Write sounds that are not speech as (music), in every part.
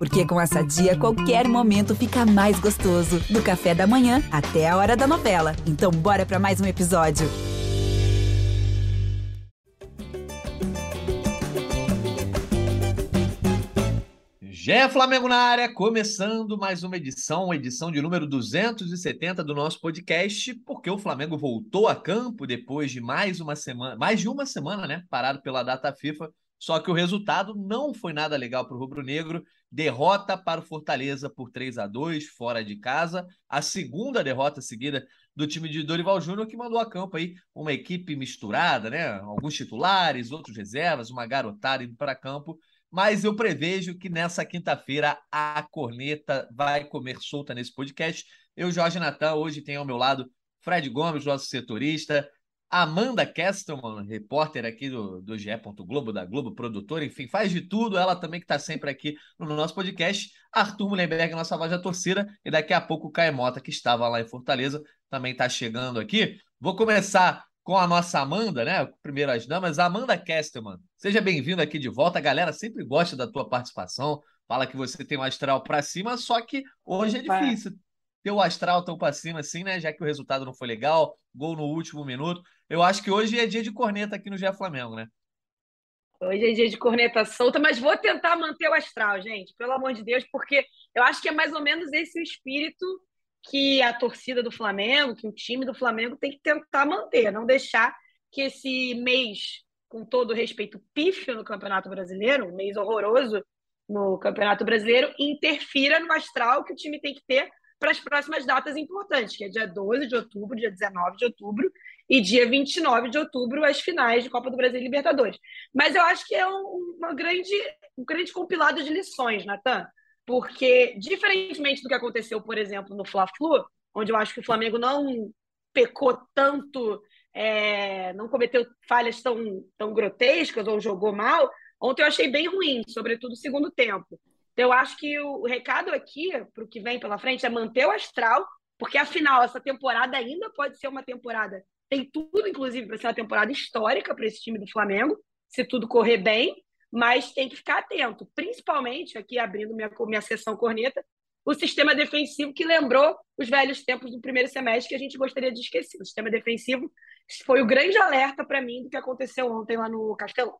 Porque com essa dia, qualquer momento fica mais gostoso. Do café da manhã até a hora da novela. Então, bora para mais um episódio. Gé Flamengo na área, começando mais uma edição, edição de número 270 do nosso podcast, porque o Flamengo voltou a campo depois de mais uma semana, mais de uma semana, né, parado pela data FIFA. Só que o resultado não foi nada legal para o Rubro Negro. Derrota para o Fortaleza por 3 a 2 fora de casa. A segunda derrota seguida do time de Dorival Júnior, que mandou a campo aí uma equipe misturada, né? Alguns titulares, outros reservas, uma garotada indo para campo. Mas eu prevejo que nessa quinta-feira a corneta vai comer solta nesse podcast. Eu, Jorge Natan, hoje tenho ao meu lado Fred Gomes, nosso setorista, Amanda Kestelman, repórter aqui do, do GE. Globo, da Globo, produtora, enfim, faz de tudo. Ela também que está sempre aqui no nosso podcast. Arthur Mullenberg, nossa voz da torcida. E daqui a pouco o Caio Mota, que estava lá em Fortaleza, também está chegando aqui. Vou começar com a nossa Amanda, né? Primeiro as damas. Amanda Kestelman, seja bem-vinda aqui de volta. A galera sempre gosta da tua participação. Fala que você tem um astral para cima, só que hoje é difícil ter o astral tão para cima assim, né? Já que o resultado não foi legal, gol no último minuto. Eu acho que hoje é dia de corneta aqui no GE Flamengo, né? Hoje é dia de corneta solta, mas vou tentar manter o astral, gente, pelo amor de Deus, porque eu acho que é mais ou menos esse o espírito que a torcida do Flamengo, que o time do Flamengo tem que tentar manter, não deixar que esse mês, com todo respeito, pífio no Campeonato Brasileiro, um mês horroroso no Campeonato Brasileiro, interfira no astral que o time tem que ter para as próximas datas importantes, que é dia 12 de outubro, dia 19 de outubro e dia 29 de outubro, as finais de Copa do Brasil e Libertadores. Mas eu acho que é um, uma grande, um grande compilado de lições, Natan, porque, diferentemente do que aconteceu, por exemplo, no Fla-Flu, onde eu acho que o Flamengo não pecou tanto, é, não cometeu falhas tão, tão grotescas ou jogou mal, ontem eu achei bem ruim, sobretudo no segundo tempo. Então, eu acho que o, recado aqui, para o que vem pela frente, é manter o astral, porque afinal, essa temporada ainda pode ser uma temporada. Tem tudo, inclusive, para ser uma temporada histórica para esse time do Flamengo, se tudo correr bem, mas tem que ficar atento, principalmente, aqui abrindo minha, minha sessão corneta, o sistema defensivo que lembrou os velhos tempos do primeiro semestre que a gente gostaria de esquecer. O sistema defensivo foi o grande alerta para mim do que aconteceu ontem lá no Castelão.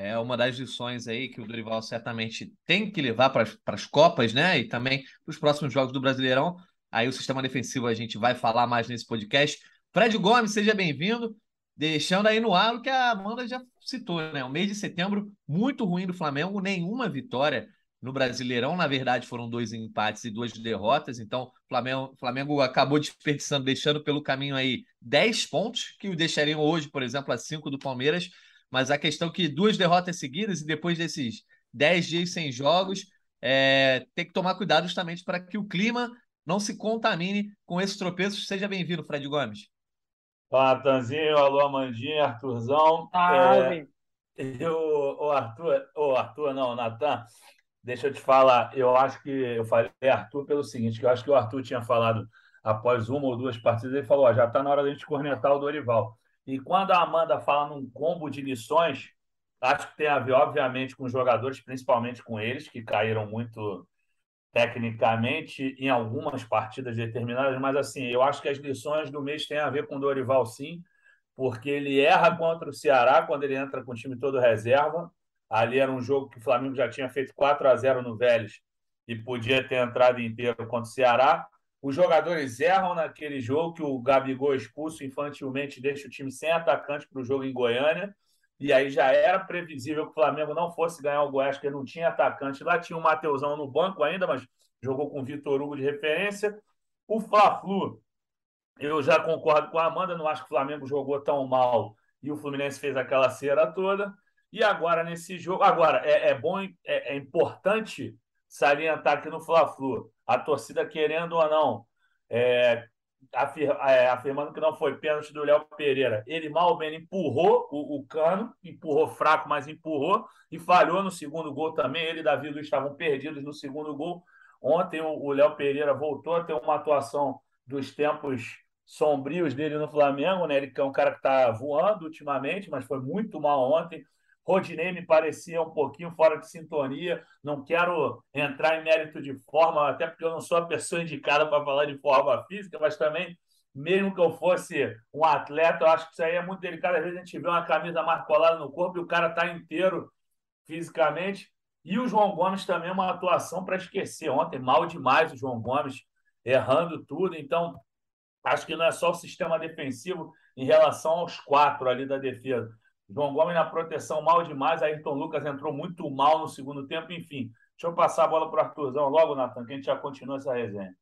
É uma das lições aí que o Dorival certamente tem que levar para as Copas, né? E também para os próximos jogos do Brasileirão. Aí o sistema defensivo a gente vai falar mais nesse podcast. Fred Gomes, seja bem-vindo. Deixando aí no ar o que a Amanda já citou, né? O mês de setembro muito ruim do Flamengo, nenhuma vitória no Brasileirão. Na verdade, foram dois empates e duas derrotas. Então, o Flamengo, Flamengo acabou desperdiçando, deixando pelo caminho aí 10 pontos, que o deixariam hoje, por exemplo, a 5 do Palmeiras. Mas a questão é que duas derrotas seguidas e depois desses dez dias sem jogos, é, tem que tomar cuidado justamente para que o clima não se contamine com esses tropeços. Seja bem-vindo, Fred Gomes. Fala, Tanzinho. Alô, Amandinha, Arthurzão. Salve. É, eu, o Arthur, o Arthur, não, Natan, deixa eu te falar. Eu acho que eu falei Arthur pelo seguinte, que eu acho que o Arthur tinha falado após uma ou duas partidas, ele falou, ó, já está na hora da gente cornetar o Dorival. E quando a Amanda fala num combo de lições, acho que tem a ver, obviamente, com os jogadores, principalmente com eles, que caíram muito tecnicamente em algumas partidas determinadas, mas assim, eu acho que as lições do mês têm a ver com o Dorival, sim, porque ele erra contra o Ceará quando ele entra com o time todo reserva. Ali era um jogo que o Flamengo já tinha feito 4 a 0 no Vélez e podia ter entrado inteiro contra o Ceará. Os jogadores erram naquele jogo que o Gabigol expulso infantilmente deixa o time sem atacante para o jogo em Goiânia. E aí já era previsível que o Flamengo não fosse ganhar o Goiás, porque não tinha atacante. Lá tinha o Mateusão no banco ainda, mas jogou com o Vitor Hugo de referência. O Fla-Flu, eu já concordo com a Amanda, não acho que o Flamengo jogou tão mal e o Fluminense fez aquela cera toda. E agora nesse jogo, agora é, é bom, é, é importante salientar que no Fla-Flu, a torcida querendo ou não, é, afir, é, afirmando que não foi pênalti do Léo Pereira, ele mal bem empurrou o, o, cano, empurrou fraco, mas empurrou e falhou no segundo gol também. Ele e Davi Luiz estavam perdidos no segundo gol. Ontem o Léo Pereira voltou a ter uma atuação dos tempos sombrios dele no Flamengo, né? Ele é um cara que está voando ultimamente, mas foi muito mal ontem Rodinei me parecia um pouquinho fora de sintonia. Não quero entrar em mérito de forma, até porque eu não sou a pessoa indicada para falar de forma física, mas também, mesmo que eu fosse um atleta, eu acho que isso aí é muito delicado. Às vezes a gente vê uma camisa mais colada no corpo e o cara está inteiro fisicamente. E o João Gomes também é uma atuação para esquecer. Ontem, mal demais o João Gomes, errando tudo. Então, acho que não é só o sistema defensivo em relação aos quatro ali da defesa. João Gomes na proteção mal demais. Ayrton Lucas entrou muito mal no segundo tempo. Enfim, deixa eu passar a bola para o Arthurzão logo, Natan, que a gente já continua essa resenha.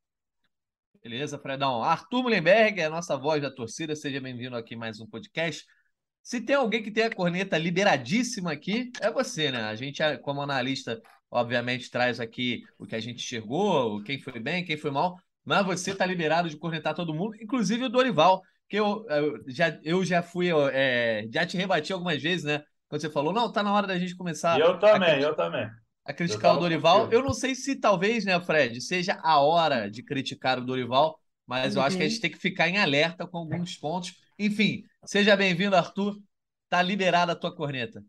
Beleza, Fredão. Arthur Mullenberg é a nossa voz da torcida. Seja bem-vindo aqui mais um podcast. Se tem alguém que tem a corneta liberadíssima aqui, é você, né? A gente, como analista, obviamente traz aqui o que a gente enxergou, quem foi bem, quem foi mal, mas você está liberado de cornetar todo mundo, inclusive o Dorival, que eu, eu já, eu já fui, é, já te rebati algumas vezes, né? Quando você falou, não, tá na hora da gente começar. Eu também, eu também. A criticar o Dorival. Contigo. Eu não sei se talvez, né, Fred, seja a hora de criticar o Dorival, mas uhum. eu acho que a gente tem que ficar em alerta com alguns pontos. Enfim, seja bem-vindo, Arthur. Tá liberada a tua corneta.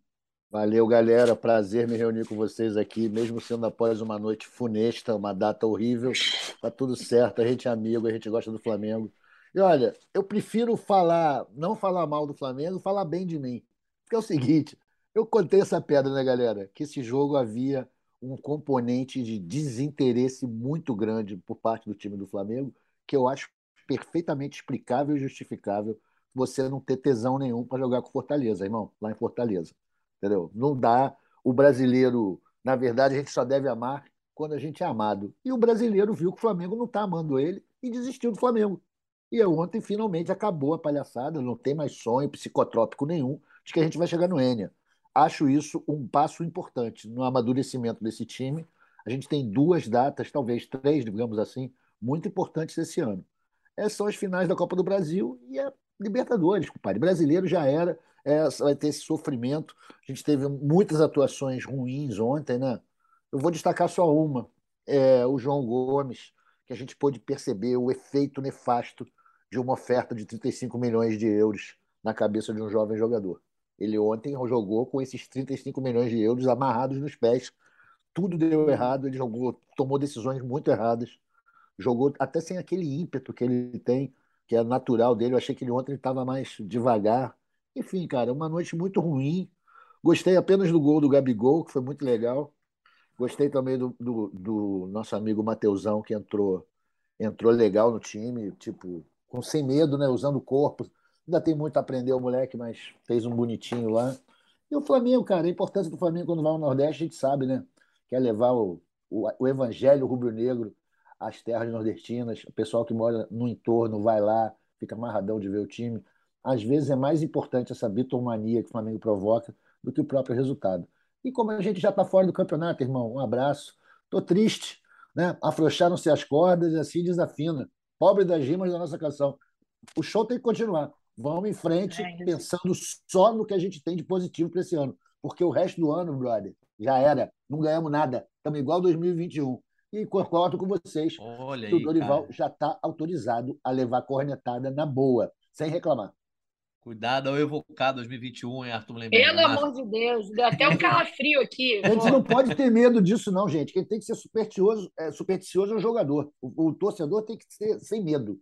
Valeu, galera. Prazer me reunir com vocês aqui, mesmo sendo após uma noite funesta, uma data horrível. Tá tudo certo, a gente é amigo, a gente gosta do Flamengo. E olha, eu prefiro falar, não falar mal do Flamengo, falar bem de mim. Porque é o seguinte, eu contei essa pedra, né, galera? Que esse jogo havia um componente de desinteresse muito grande por parte do time do Flamengo, que eu acho perfeitamente explicável e justificável você não ter tesão nenhum para jogar com Fortaleza, irmão, lá em Fortaleza. Entendeu? Não dá. O brasileiro, na verdade, a gente só deve amar quando a gente é amado. E o brasileiro viu que o Flamengo não está amando ele e desistiu do Flamengo. E ontem finalmente acabou a palhaçada, não tem mais sonho psicotrópico nenhum de que a gente vai chegar no Enia. Acho isso um passo importante no amadurecimento desse time. A gente tem duas datas, talvez três, digamos assim, muito importantes esse ano. Essas são as finais da Copa do Brasil e a Libertadores, compadre. Brasileiro já era, é, vai ter esse sofrimento. A gente teve muitas atuações ruins ontem, né? Eu vou destacar só uma. É, o João Gomes, que a gente pôde perceber o efeito nefasto de uma oferta de 35 milhões de euros na cabeça de um jovem jogador. Ele ontem jogou com esses 35 milhões de euros amarrados nos pés. Tudo deu errado, ele jogou, tomou decisões muito erradas, jogou até sem aquele ímpeto que ele tem, que é natural dele. Eu achei que ele ontem estava mais devagar. Enfim, cara, uma noite muito ruim. Gostei apenas do gol do Gabigol, que foi muito legal. Gostei também do, do, do nosso amigo Mateusão, que entrou entrou legal no time, tipo, com sem medo, né? Usando o corpo. Ainda tem muito a aprender o moleque, mas fez um bonitinho lá. E o Flamengo, cara, a importância do Flamengo quando vai ao Nordeste, a gente sabe, né? Quer levar o, o, o evangelho rubro-negro às terras nordestinas. O pessoal que mora no entorno vai lá, fica amarradão de ver o time. Às vezes é mais importante essa bitomania que o Flamengo provoca do que o próprio resultado. E como a gente já está fora do campeonato, irmão, um abraço. Tô triste, né? Afrouxaram-se as cordas e assim desafina. Pobre das rimas da nossa canção. O show tem que continuar. Vamos em frente, é pensando só no que a gente tem de positivo para esse ano. Porque o resto do ano, brother, já era. Não ganhamos nada. Estamos igual 2021. E concordo com vocês Olha que aí, o Dorival cara. já está autorizado a levar cornetada na boa, sem reclamar. Cuidado ao evocar 2021, hein, Arthur Lembrando. Pelo amor de Deus, deu até um calafrio aqui. (laughs) A gente não pode ter medo disso, não, gente. Quem tem que ser supersticioso é, supersticioso é o jogador. O, o torcedor tem que ser sem medo,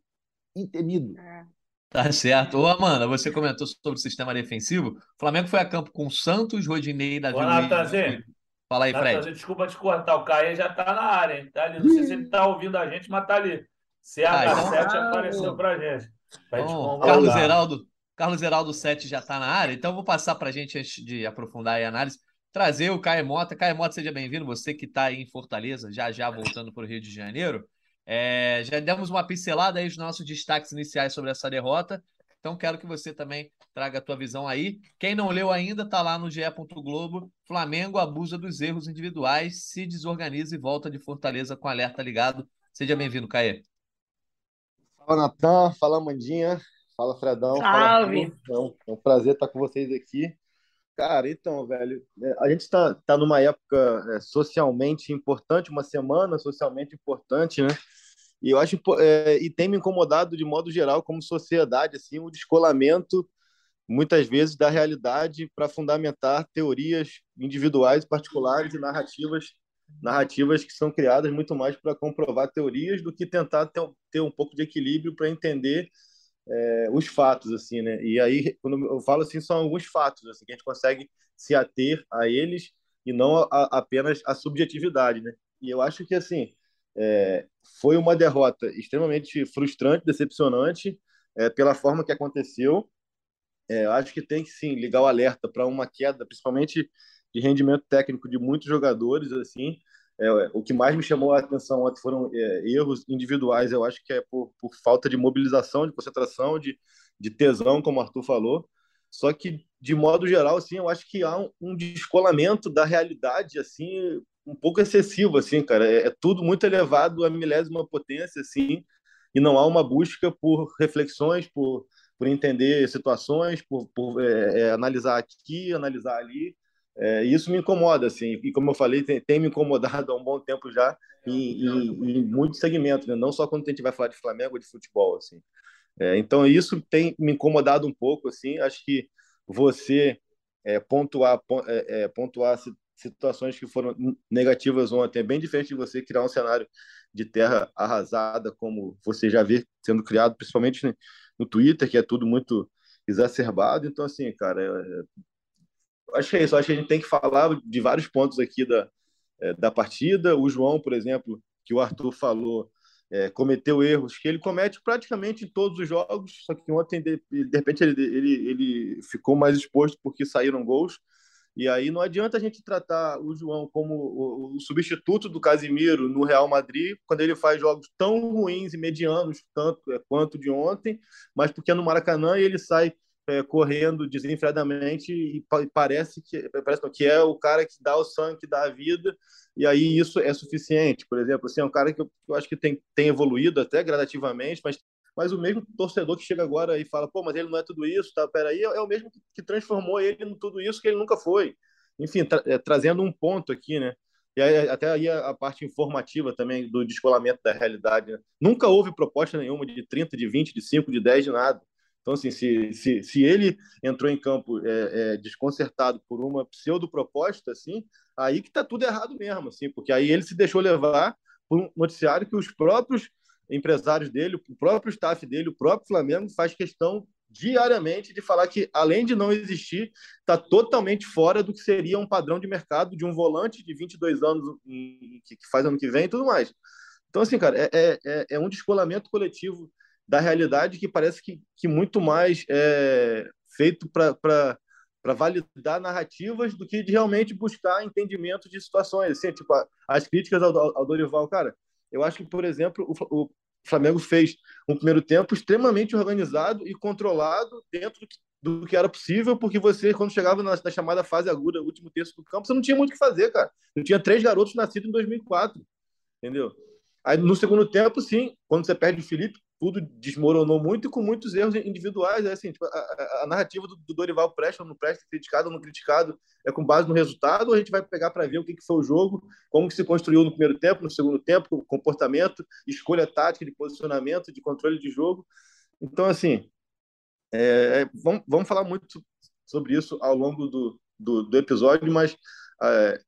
intemido. É. Tá certo. Ô, Amanda, você comentou sobre o sistema defensivo. O Flamengo foi a campo com Santos, Rodinei, Davi Luiz. Fala aí, Fred. desculpa te cortar. O Caê já tá na área, hein? Tá ali. Não sei se ele tá ouvindo a gente, mas tá ali. CH7 ah, então... apareceu pra gente. Pra Bom, Carlos Heraldo, Carlos Heraldo 7 já está na área, então vou passar para a gente, antes de aprofundar a análise, trazer o Caio Mota. Caio Mota, seja bem-vindo, você que está em Fortaleza, já já voltando para o Rio de Janeiro. É, já demos uma pincelada aí nos nossos destaques iniciais sobre essa derrota, então quero que você também traga a tua visão aí. Quem não leu ainda, está lá no GE. Globo. Flamengo abusa dos erros individuais, se desorganiza e volta de Fortaleza com alerta ligado. Seja bem-vindo, Caio. Fala, Natan. Fala, Mandinha. Fala, Fredão. Salve. Fala, é um prazer estar com vocês aqui. Cara, então, velho, é, a gente está tá numa época é, socialmente importante, uma semana socialmente importante, né? E eu acho é, e tem me incomodado de modo geral como sociedade assim o descolamento muitas vezes da realidade para fundamentar teorias individuais, particulares e narrativas narrativas que são criadas muito mais para comprovar teorias do que tentar ter, ter um pouco de equilíbrio para entender é, os fatos assim né e aí quando eu falo assim são alguns fatos assim que a gente consegue se ater a eles e não a, a, apenas a subjetividade né e eu acho que assim é, foi uma derrota extremamente frustrante decepcionante é, pela forma que aconteceu é, eu acho que tem que sim ligar o alerta para uma queda, principalmente de rendimento técnico de muitos jogadores. assim é, O que mais me chamou a atenção ontem foram é, erros individuais, eu acho que é por, por falta de mobilização, de concentração, de, de tesão, como o Arthur falou. Só que, de modo geral, assim, eu acho que há um, um descolamento da realidade assim um pouco excessivo, assim, cara. É, é tudo muito elevado a milésima potência, assim, e não há uma busca por reflexões, por por entender situações, por, por é, é, analisar aqui, analisar ali. É, isso me incomoda, assim, e como eu falei, tem, tem me incomodado há um bom tempo já em, em, em muitos segmentos, né? não só quando a gente vai falar de Flamengo ou de futebol, assim. É, então isso tem me incomodado um pouco, assim. Acho que você é, pontuar, é, é, pontuar situações que foram negativas ontem é bem diferente de você criar um cenário de terra arrasada, como você já vê sendo criado, principalmente né, no Twitter, que é tudo muito exacerbado. Então, assim, cara, é, é... acho que é isso. Acho que a gente tem que falar de vários pontos aqui da, é, da partida. O João, por exemplo, que o Arthur falou, é, cometeu erros que ele comete praticamente em todos os jogos, só que ontem, de, de repente, ele, ele, ele ficou mais exposto porque saíram gols. E aí não adianta a gente tratar o João como o, o, substituto do Casimiro no Real Madrid, quando ele faz jogos tão ruins e medianos tanto é, quanto de ontem, mas porque é no Maracanã ele sai é, correndo desenfreadamente e parece que parece que é o cara que dá o sangue, que dá a vida, e aí isso é suficiente. Por exemplo, assim, é um cara que eu, eu acho que tem, tem evoluído até gradativamente, mas mas o mesmo torcedor que chega agora e fala, pô, mas ele não é tudo isso, tá? Peraí, é, é o mesmo que transformou ele em tudo isso que ele nunca foi. Enfim, tra é, trazendo um ponto aqui, né? E aí, até aí a, a, parte informativa também do descolamento da realidade. Né? Nunca houve proposta nenhuma de 30, de 20, de 5, de 10, de nada. Então, assim, se, se, se ele entrou em campo é, é, desconcertado por uma pseudo-proposta, assim, aí que tá tudo errado mesmo, assim, porque aí ele se deixou levar por um noticiário que os próprios empresários dele, o próprio staff dele, o próprio Flamengo faz questão diariamente de falar que, além de não existir, está totalmente fora do que seria um padrão de mercado de um volante de 22 anos que faz ano que vem e tudo mais. Então, assim, cara, é, é, é, é um descolamento coletivo da realidade que parece que, que muito mais é feito para validar narrativas do que de realmente buscar entendimento de situações. Assim, tipo, as críticas ao, ao Dorival, cara, eu acho que, por exemplo, o, o Flamengo fez um primeiro tempo extremamente organizado e controlado dentro do que, do que era possível, porque você, quando chegava na, na, chamada fase aguda, último terço do campo, você não tinha muito o que fazer, cara. Eu tinha três garotos nascidos em 2004, entendeu? Aí, no segundo tempo, sim, quando você perde o Felipe, tudo desmoronou muito e com muitos erros individuais. É assim, tipo, a, a, narrativa do, do, Dorival presta ou não presta, criticado ou não criticado, é com base no resultado, ou a gente vai pegar para ver o que, que foi o jogo, como que se construiu no primeiro tempo, no segundo tempo, comportamento, escolha tática de posicionamento, de controle de jogo. Então, assim, é, é vamos, vamos falar muito sobre isso ao longo do, do, do episódio, mas é,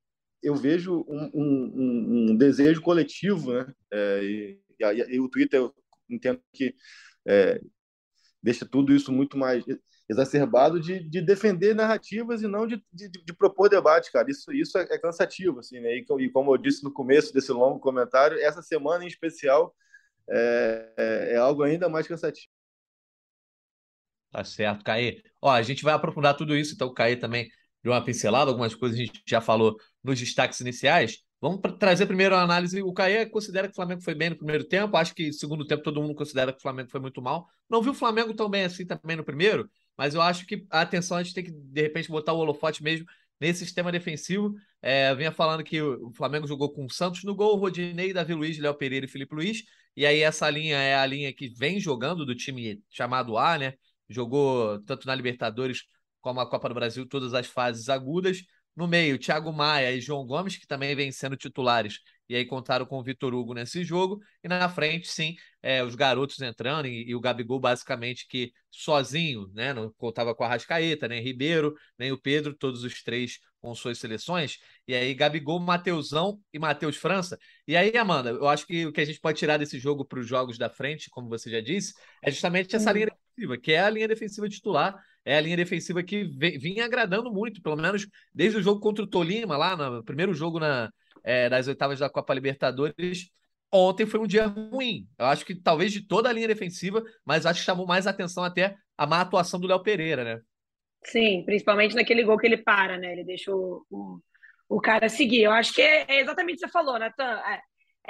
eu vejo um, um, um, desejo coletivo, né? É, e, e, e, o Twitter entendo que é, deixa tudo isso muito mais exacerbado de, de defender narrativas e não de, de, de, propor debate, cara. Isso, isso é, é cansativo, assim, né? E, e, como eu disse no começo desse longo comentário, essa semana em especial é, é, é algo ainda mais cansativo. Tá certo, Caê. Ó, a gente vai aprofundar tudo isso, então o Caê também deu uma pincelada, algumas coisas a gente já falou nos destaques iniciais. Vamos trazer primeiro a análise. O Caê considera que o Flamengo foi bem no primeiro tempo. Acho que segundo tempo todo mundo considera que o Flamengo foi muito mal. Não viu o Flamengo tão bem assim também no primeiro, mas eu acho que a atenção a gente tem que, de repente, botar o holofote mesmo nesse sistema defensivo. É, vinha falando que o Flamengo jogou com o Santos no gol, Rodinei, Davi Luiz, Léo Pereira e Felipe Luiz. E aí essa linha é a linha que vem jogando do time chamado A, né? Jogou tanto na Libertadores como a Copa do Brasil, todas as fases agudas. No meio, Thiago Maia e João Gomes, que também vêm sendo titulares e aí contaram com o Vitor Hugo nesse jogo. E na frente, sim, é, os garotos entrando e, e, o Gabigol basicamente que sozinho, né? Não contava com a Rascaeta, nem Ribeiro, nem o Pedro, todos os três com suas seleções. E aí, Gabigol, Mateusão e Matheus França. E aí, Amanda, eu acho que o que a gente pode tirar desse jogo para os jogos da frente, como você já disse, é justamente essa linha defensiva, que é a linha defensiva titular é a linha defensiva que vinha agradando muito, pelo menos desde o jogo contra o Tolima, lá no primeiro jogo na, é, das oitavas da Copa Libertadores. Ontem foi um dia ruim. Eu acho que talvez de toda a linha defensiva, mas acho que chamou mais atenção até a má atuação do Léo Pereira, né? Sim, principalmente naquele gol que ele para, né? Ele deixa o, o, o cara seguir. Eu acho que é, é exatamente o que você falou, Natan. É,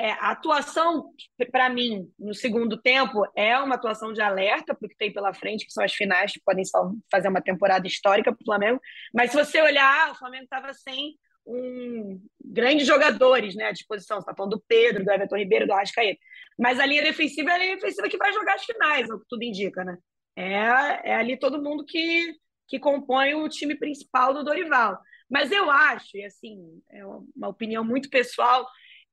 é, a atuação, para mim, no segundo tempo, é uma atuação de alerta porque tem pela frente, que são as finais, que podem fazer uma temporada histórica para o Flamengo. Mas se você olhar, o Flamengo estava sem um grandes jogadores né, à disposição. Você está falando do Pedro, do Everton Ribeiro, do Arrascaeta. Mas a linha defensiva é a linha defensiva que vai jogar as finais, é o que tudo indica, né? É, é ali todo mundo que, que compõe o time principal do Dorival. Mas eu acho, e assim, é uma opinião muito pessoal,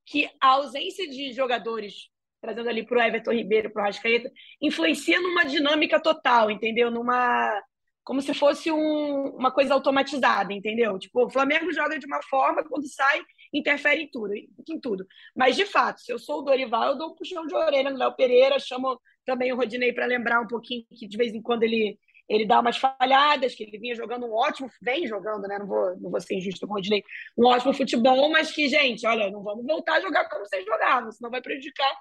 que a ausência de jogadores, trazendo ali para o Everton Ribeiro, para o Rascaeta, influencia numa dinâmica total, entendeu? Numa. Como se fosse um, uma coisa automatizada, entendeu? Tipo, o Flamengo joga de uma forma, quando sai, interfere em tudo, em tudo. Mas, de fato, se eu sou o Dorival, eu dou um puxão de orelha no Léo Pereira, chamo também o Rodinei para lembrar um pouquinho que de vez em quando ele ele dá umas falhadas, que ele vinha jogando um ótimo, vem jogando, né? Não vou, não vou ser injusto com o Rodinei, um ótimo futebol, mas que, gente, olha, não vamos voltar a jogar como vocês jogavam, senão vai prejudicar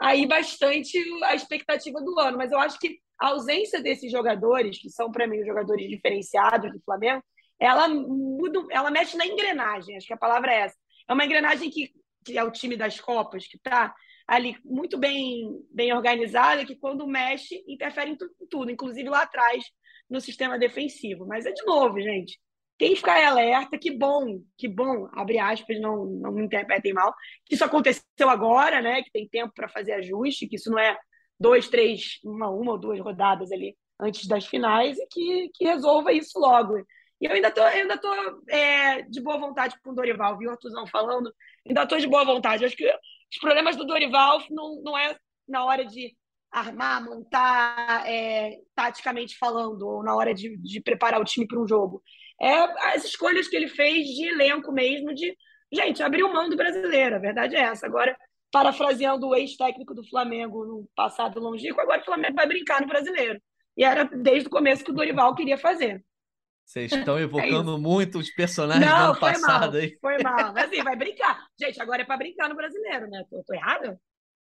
aí bastante a expectativa do ano. Mas eu acho que a ausência desses jogadores, que são para mim os jogadores diferenciados do Flamengo, ela muda, ela mexe na engrenagem, acho que a palavra é essa. É uma engrenagem que, que é o time das Copas, que está ali muito bem, bem organizada, que quando mexe, interfere em tudo, inclusive lá atrás, no sistema defensivo. Mas é de novo, gente. Quem ficar alerta, que bom, que bom, abre aspas, não, não me interpretem mal, que isso aconteceu agora, né? Que tem tempo para fazer ajuste, que isso não é dois, três, uma, uma ou duas rodadas ali antes das finais e que, que resolva isso logo. E eu ainda tô, ainda tô é, de boa vontade com o Dorival, viu, Artuzão falando? Ainda tô de boa vontade. Acho que os problemas do Dorival não, não é na hora de armar, montar, é, taticamente falando, ou na hora de, de preparar o time para um jogo. É as escolhas que ele fez de elenco mesmo, de, gente, abriu mão do brasileiro, a verdade é essa. Agora, parafraseando o ex-técnico do Flamengo no passado longínquo, agora o Flamengo vai brincar no brasileiro. E era desde o começo que o Dorival queria fazer. Vocês estão evocando (laughs) é muito os personagens Não, do ano passado mal, aí. Foi mal. (laughs) Mas assim, vai brincar. Gente, agora é para brincar no brasileiro, né? Tô, tô errado?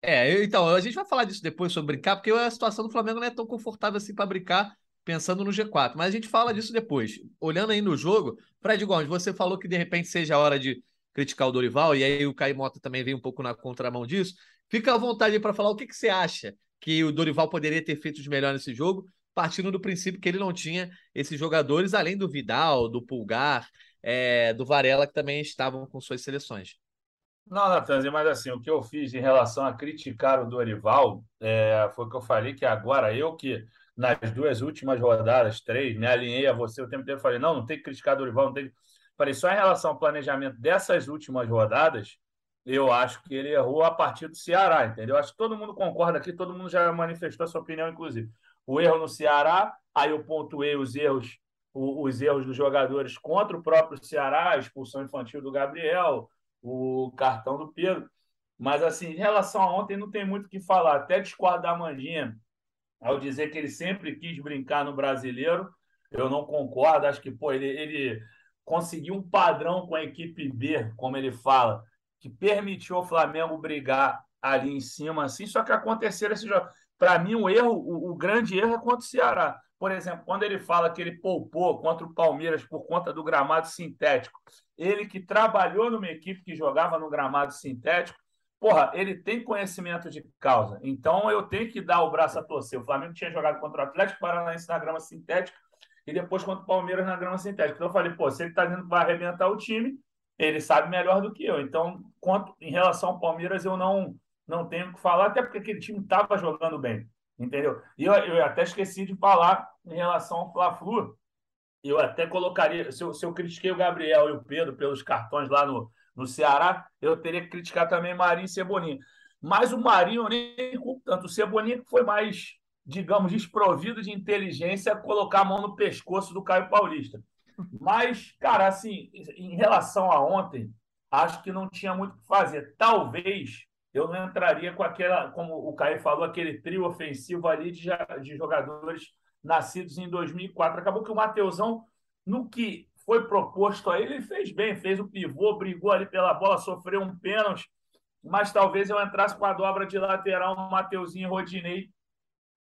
É, então, a gente vai falar disso depois sobre brincar, porque a situação do Flamengo não é tão confortável assim para brincar pensando no G4. Mas a gente fala disso depois. Olhando aí no jogo, Fred Gomes, você falou que de repente seja a hora de criticar o Dorival, e aí o Caio Mota também vem um pouco na contramão disso. Fica à vontade para falar o que, que você acha que o Dorival poderia ter feito de melhor nesse jogo partindo do princípio que ele não tinha esses jogadores, além do Vidal, do Pulgar, é, do Varela, que também estavam com suas seleções. Não, Natanzi, mas assim, o que eu fiz em relação a criticar o Dorival é, foi que eu falei que agora eu que nas duas últimas rodadas, três, me alinhei a você o tempo inteiro, falei, não, não tem que criticar o Dorival, não tem que... Falei, só em relação ao planejamento dessas últimas rodadas, eu acho que ele errou a partir do Ceará, entendeu? Acho que todo mundo concorda aqui, todo mundo já manifestou a sua opinião, inclusive o erro no Ceará, aí eu pontuei os erros, os erros dos jogadores contra o próprio Ceará, a expulsão infantil do Gabriel, o cartão do Pedro. Mas, assim, em relação a ontem, não tem muito o que falar. Até discordo da Mandinha ao dizer que ele sempre quis brincar no brasileiro. Eu não concordo. Acho que, pô, ele, ele conseguiu um padrão com a equipe B, como ele fala, que permitiu ao Flamengo brigar ali em cima, assim. Só que aconteceram esses jogos. Para mim, o erro, o, o, grande erro é contra o Ceará. Por exemplo, quando ele fala que ele poupou contra o Palmeiras por conta do gramado sintético, ele que trabalhou numa equipe que jogava no gramado sintético, porra, ele tem conhecimento de causa. Então eu tenho que dar o braço a torcer. O Flamengo tinha jogado contra o Atlético Paranaense na grama sintética e depois contra o Palmeiras na grama sintética. Então eu falei, pô, se ele está dizendo que vai arrebentar o time, ele sabe melhor do que eu. Então, quanto em relação ao Palmeiras, eu não não tenho o que falar, até porque aquele time estava jogando bem, entendeu? E eu, eu até esqueci de falar em relação ao Fla-Flu, eu até colocaria, se eu, se eu critiquei o Gabriel e o Pedro pelos cartões lá no, no Ceará, eu teria que criticar também Marinho e Cebolinha. Mas o Marinho eu nem tanto. O Cebolinha foi mais, digamos, desprovido de inteligência colocar a mão no pescoço do Caio Paulista. Mas, cara, assim, em relação a ontem, acho que não tinha muito o que fazer. Talvez eu não entraria com aquela, como o Caio falou, aquele trio ofensivo ali de, de jogadores nascidos em 2004. Acabou que o Mateusão, no que foi proposto a ele, ele fez bem, fez o pivô, brigou ali pela bola, sofreu um pênalti, mas talvez eu entrasse com a dobra de lateral, um Mateuzinho e Rodinei,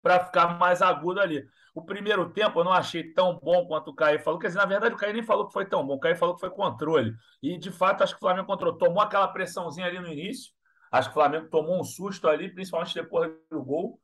para ficar mais agudo ali. O primeiro tempo eu não achei tão bom quanto o Caio falou, quer dizer, na verdade o Caio nem falou que foi tão bom, o Caio falou que foi controle. E, de fato, acho que o Flamengo controlou, tomou aquela pressãozinha ali no início, acho que o Flamengo tomou um susto ali, principalmente depois do gol,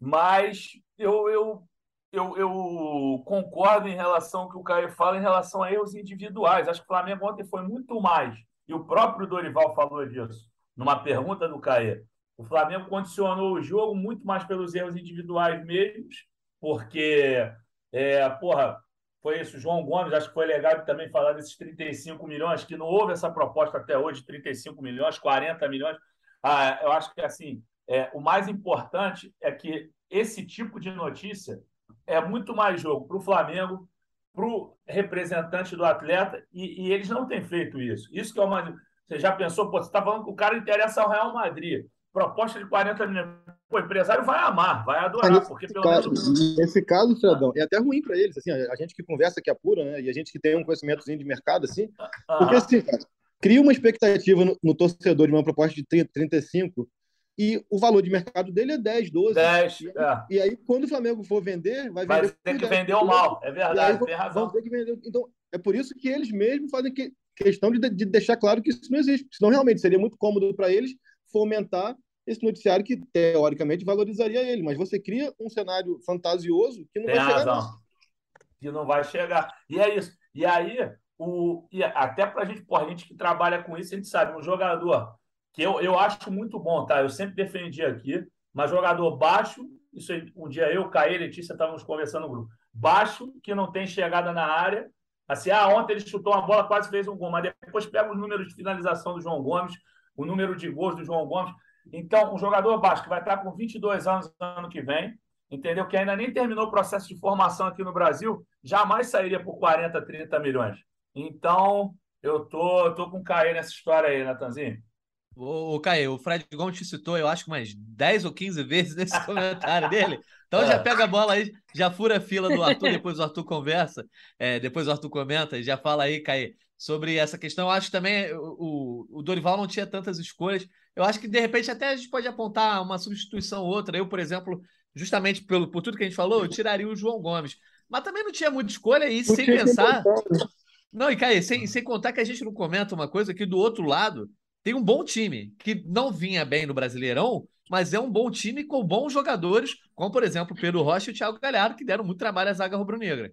mas eu, eu eu, eu, concordo em relação ao que o Caio fala em relação a erros individuais. Acho que o Flamengo ontem foi muito mais, e o próprio Dorival falou disso, numa pergunta do Caio. O Flamengo condicionou o jogo muito mais pelos erros individuais mesmos, porque, é, porra, foi isso. João Gomes, acho que foi legal também falar desses 35 milhões, que não houve essa proposta até hoje, 35 milhões, 40 milhões. Ah, eu acho que, assim, é, o mais importante é que esse tipo de notícia é muito mais jogo para o Flamengo, para o representante do atleta, e, e, eles não têm feito isso. Isso que é uma. Você já pensou, pô, você está falando que o cara interessa ao Real Madrid. Proposta de 40 milhões. O empresário vai amar, vai adorar, nesse porque pelo caso, menos. Nesse caso, Fredão, é até ruim para eles. Assim, a gente que conversa que apura, né? E a gente que tem um conhecimentozinho de mercado, assim. Porque, assim, cara, cria uma expectativa no, no torcedor de uma proposta de 30, 35 e o valor de mercado dele é 10, 12. 10, e, é. e aí, quando o Flamengo for vender, vai vender. Vai ter que vender o mal, é verdade, tem razão. vender. Então, é por isso que eles mesmos fazem que, questão de, de deixar claro que isso não existe. Senão, realmente, seria muito cômodo para eles fomentar esse noticiário que, teoricamente, valorizaria ele. Mas você cria um cenário fantasioso que não tem vai chegar. Razão. Que não vai chegar. E é isso. E aí, o, e até para a gente, a gente que trabalha com isso, a gente sabe, um jogador que eu, eu acho muito bom, tá? Eu sempre defendi aqui, mas jogador baixo, isso aí, um dia eu, Caí, Letícia estávamos conversando no grupo, baixo, que não tem chegada na área, assim, ah, ontem ele chutou uma bola, quase fez um gol, mas depois pega os números de finalização do João Gomes, o número de gols do João Gomes, então, um jogador baixo que vai estar com 22 anos ano que vem, entendeu? Que ainda nem terminou o processo de formação aqui no Brasil, jamais sairia por 40, 30 milhões. Então, eu tô, tô com o Caí nessa história aí, Natanzinho. O, o Caio, o Fred Gomes te citou, eu acho que umas 10 ou 15 vezes nesse (laughs) comentário dele. Então já é. pega a bola aí, já fura a fila do Arthur, depois o Arthur conversa, é, depois o Arthur comenta e já fala aí, Caio, sobre essa questão. Eu acho que também o, o Dorival não tinha tantas escolhas. Eu acho que de repente até a gente pode apontar uma substituição ou outra. Eu, por exemplo, justamente pelo, por tudo que a gente falou, eu tiraria o João Gomes. Mas também não tinha muita escolha e sem pensar. Não, e Caio, sem, sem contar que a gente não comenta uma coisa que do outro lado tem um bom time, que não vinha bem no Brasileirão, mas é um bom time com bons jogadores, como, por exemplo, Pedro Rocha e o Thiago Galhardo, que deram muito trabalho à zaga rubro-negra.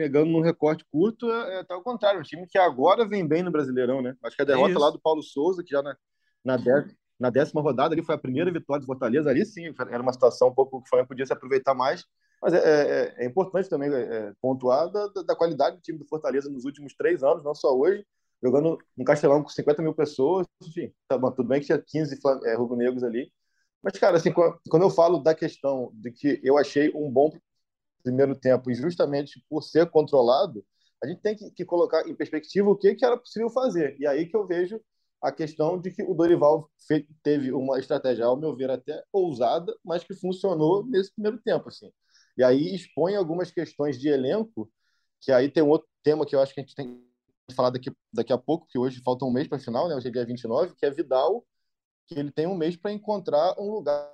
Pegando num recorte curto, é, é tá ao contrário, um time que agora vem bem no Brasileirão, né? Acho que a derrota é lá do Paulo Souza, que já na, na, décima, na décima rodada ali foi a primeira vitória do Fortaleza, ali sim, era uma situação um pouco que o Flamengo podia se aproveitar mais, mas é, é, é importante também é, pontuar da, da, qualidade do time do Fortaleza nos últimos três anos, não só hoje, jogando no Castelão com 50 mil pessoas, enfim, tá bom, tudo bem que tinha 15 é, rubro-negros ali, mas, cara, assim, quando eu falo da questão de que eu achei um bom primeiro tempo, e justamente por ser controlado, a gente tem que, que colocar em perspectiva o que, que era possível fazer. E aí que eu vejo a questão de que o Dorival teve uma estratégia, ao meu ver, até ousada, mas que funcionou nesse primeiro tempo. Assim. E aí expõe algumas questões de elenco, que aí tem um outro tema que eu acho que a gente tem falar daqui, daqui a pouco, que hoje falta um mês para a final, né? Hoje é dia 29, que é Vidal, que ele tem um mês para encontrar um lugar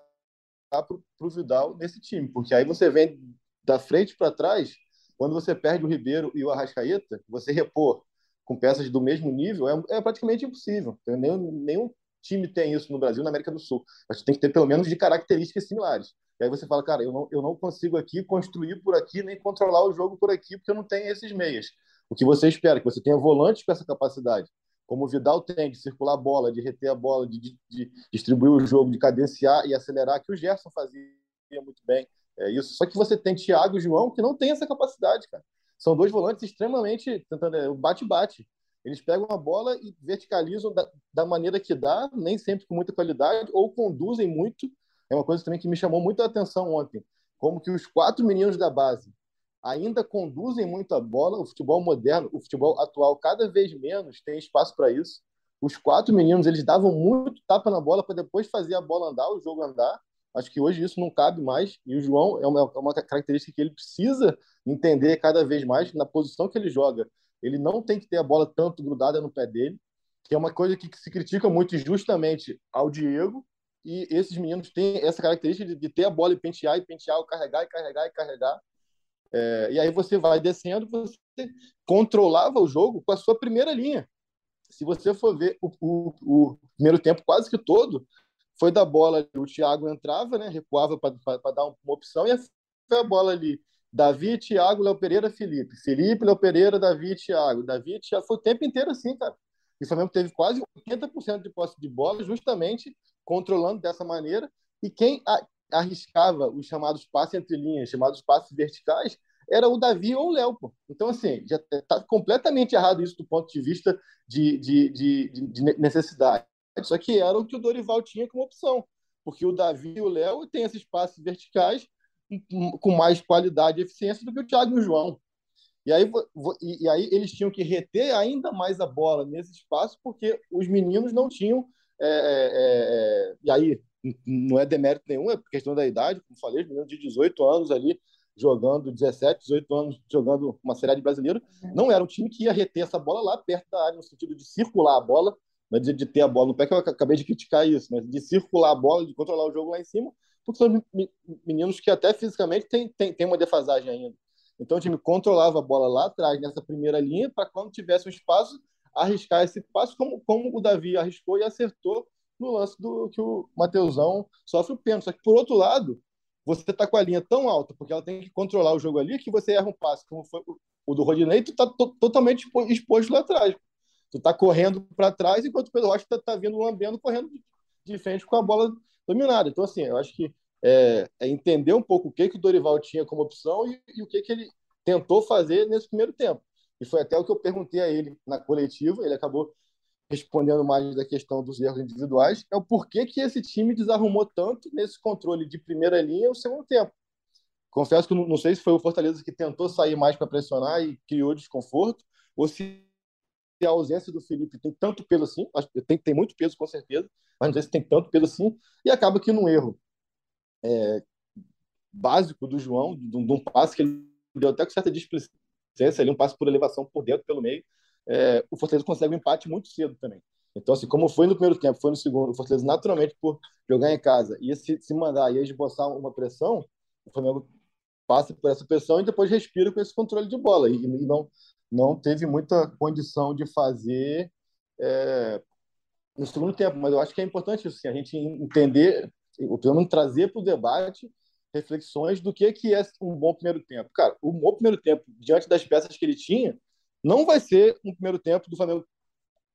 para o Vidal nesse time. Porque aí você vem da frente para trás, quando você perde o Ribeiro e o Arrascaeta, você repor com peças do mesmo nível é, é praticamente impossível. Nenhum, nenhum time tem isso no Brasil, na América do Sul. Mas tem que ter pelo menos de características similares. E aí você fala, cara, eu não, eu não consigo aqui construir por aqui, nem controlar o jogo por aqui, porque eu não tenho esses meias. O que você espera? Que você tenha volantes com essa capacidade, como o Vidal tem, de circular a bola, de reter a bola, de, de, de distribuir o jogo, de cadenciar e acelerar, que o Gerson fazia muito bem. É isso. Só que você tem Thiago e João que não tem essa capacidade, cara. São dois volantes extremamente tentando é, bate-bate. Eles pegam a bola e verticalizam da, da maneira que dá, nem sempre com muita qualidade, ou conduzem muito. É uma coisa também que me chamou muito a atenção ontem. Como que os quatro meninos da base ainda conduzem muito a bola. O futebol moderno, o futebol atual, cada vez menos tem espaço para isso. Os quatro meninos eles davam muito tapa na bola para depois fazer a bola andar, o jogo andar. Acho que hoje isso não cabe mais. E o João é uma, é uma característica que ele precisa entender cada vez mais na posição que ele joga. Ele não tem que ter a bola tanto grudada no pé dele, que é uma coisa que se critica muito justamente ao Diego. E esses meninos têm essa característica de, de ter a bola e pentear, e pentear, carregar, e carregar, e carregar. É, e aí você vai descendo, você controlava o jogo com a sua primeira linha. Se você for ver o, o, o primeiro tempo quase que todo, foi da bola, o Thiago entrava, né, recuava para dar uma opção, e foi a bola ali. Davi, Thiago, Léo Pereira, Felipe. Felipe, Léo Pereira, Davi, Thiago. Davi, Thiago. Foi o tempo inteiro assim, cara. E o Flamengo teve quase 80% de posse de bola, justamente controlando dessa maneira. E quem arriscava os chamados passes entre linhas, chamados passes verticais, era o Davi ou o Léo. Então, assim, já está completamente errado isso do ponto de vista de, de, de, de, necessidade. Só que era o que o Dorival tinha como opção, porque o Davi e o Léo têm esses passes verticais com mais qualidade e eficiência do que o Thiago e o João. E aí, e aí eles tinham que reter ainda mais a bola nesse espaço, porque os meninos não tinham. É, é, é, e aí, não é demérito nenhum, é questão da idade, como falei, os meninos de 18 anos ali, jogando 17, 18 anos, jogando uma Série de brasileiro, não era um time que ia reter essa bola lá perto da área, no sentido de circular a bola, não é de, de ter a bola no pé, que eu acabei de criticar isso, mas de circular a bola, de controlar o jogo lá em cima, porque são meninos que até fisicamente têm tem, tem uma defasagem ainda. Então o time controlava a bola lá atrás, nessa primeira linha, para quando tivesse um espaço, arriscar esse passo, como, como o Davi arriscou e acertou no lance do que o Mateusão sofre o pênalti. Só que, por outro lado, você está com a linha tão alta, porque ela tem que controlar o jogo ali, que você erra um passe, como foi o do Rodinei, tu está totalmente exposto lá atrás. Tu está correndo para trás, enquanto o Pedro Rocha está tá vindo lambendo, correndo de frente com a bola dominada. Então, assim, eu acho que é, é entender um pouco o que, que o Dorival tinha como opção e, e o que, que ele tentou fazer nesse primeiro tempo. E foi até o que eu perguntei a ele na coletiva, ele acabou respondendo mais da questão dos erros individuais, é o porquê que esse time desarrumou tanto nesse controle de primeira linha no segundo tempo. Confesso que não sei se foi o Fortaleza que tentou sair mais para pressionar e criou desconforto, ou se a ausência do Felipe tem tanto peso assim, tem, tem muito peso com certeza, mas não sei se tem tanto peso assim, e acaba que num erro é, básico do João, de, um passe que ele deu até com certa displicência, ali, um passe por elevação por dentro, pelo meio, é, o Fortaleza consegue um empate muito cedo também. Então, assim, como foi no primeiro tempo, foi no segundo, o Fortaleza naturalmente por jogar em casa ia se, se mandar, ia esboçar uma pressão, o Flamengo passa por essa pressão e depois respira com esse controle de bola. E, e não, não teve muita condição de fazer é, no segundo tempo. Mas eu acho que é importante assim, a gente entender, Flamengo trazer para o debate reflexões do que, que é um bom primeiro tempo. Cara, um bom primeiro tempo, diante das peças que ele tinha, não vai ser um primeiro tempo do Flamengo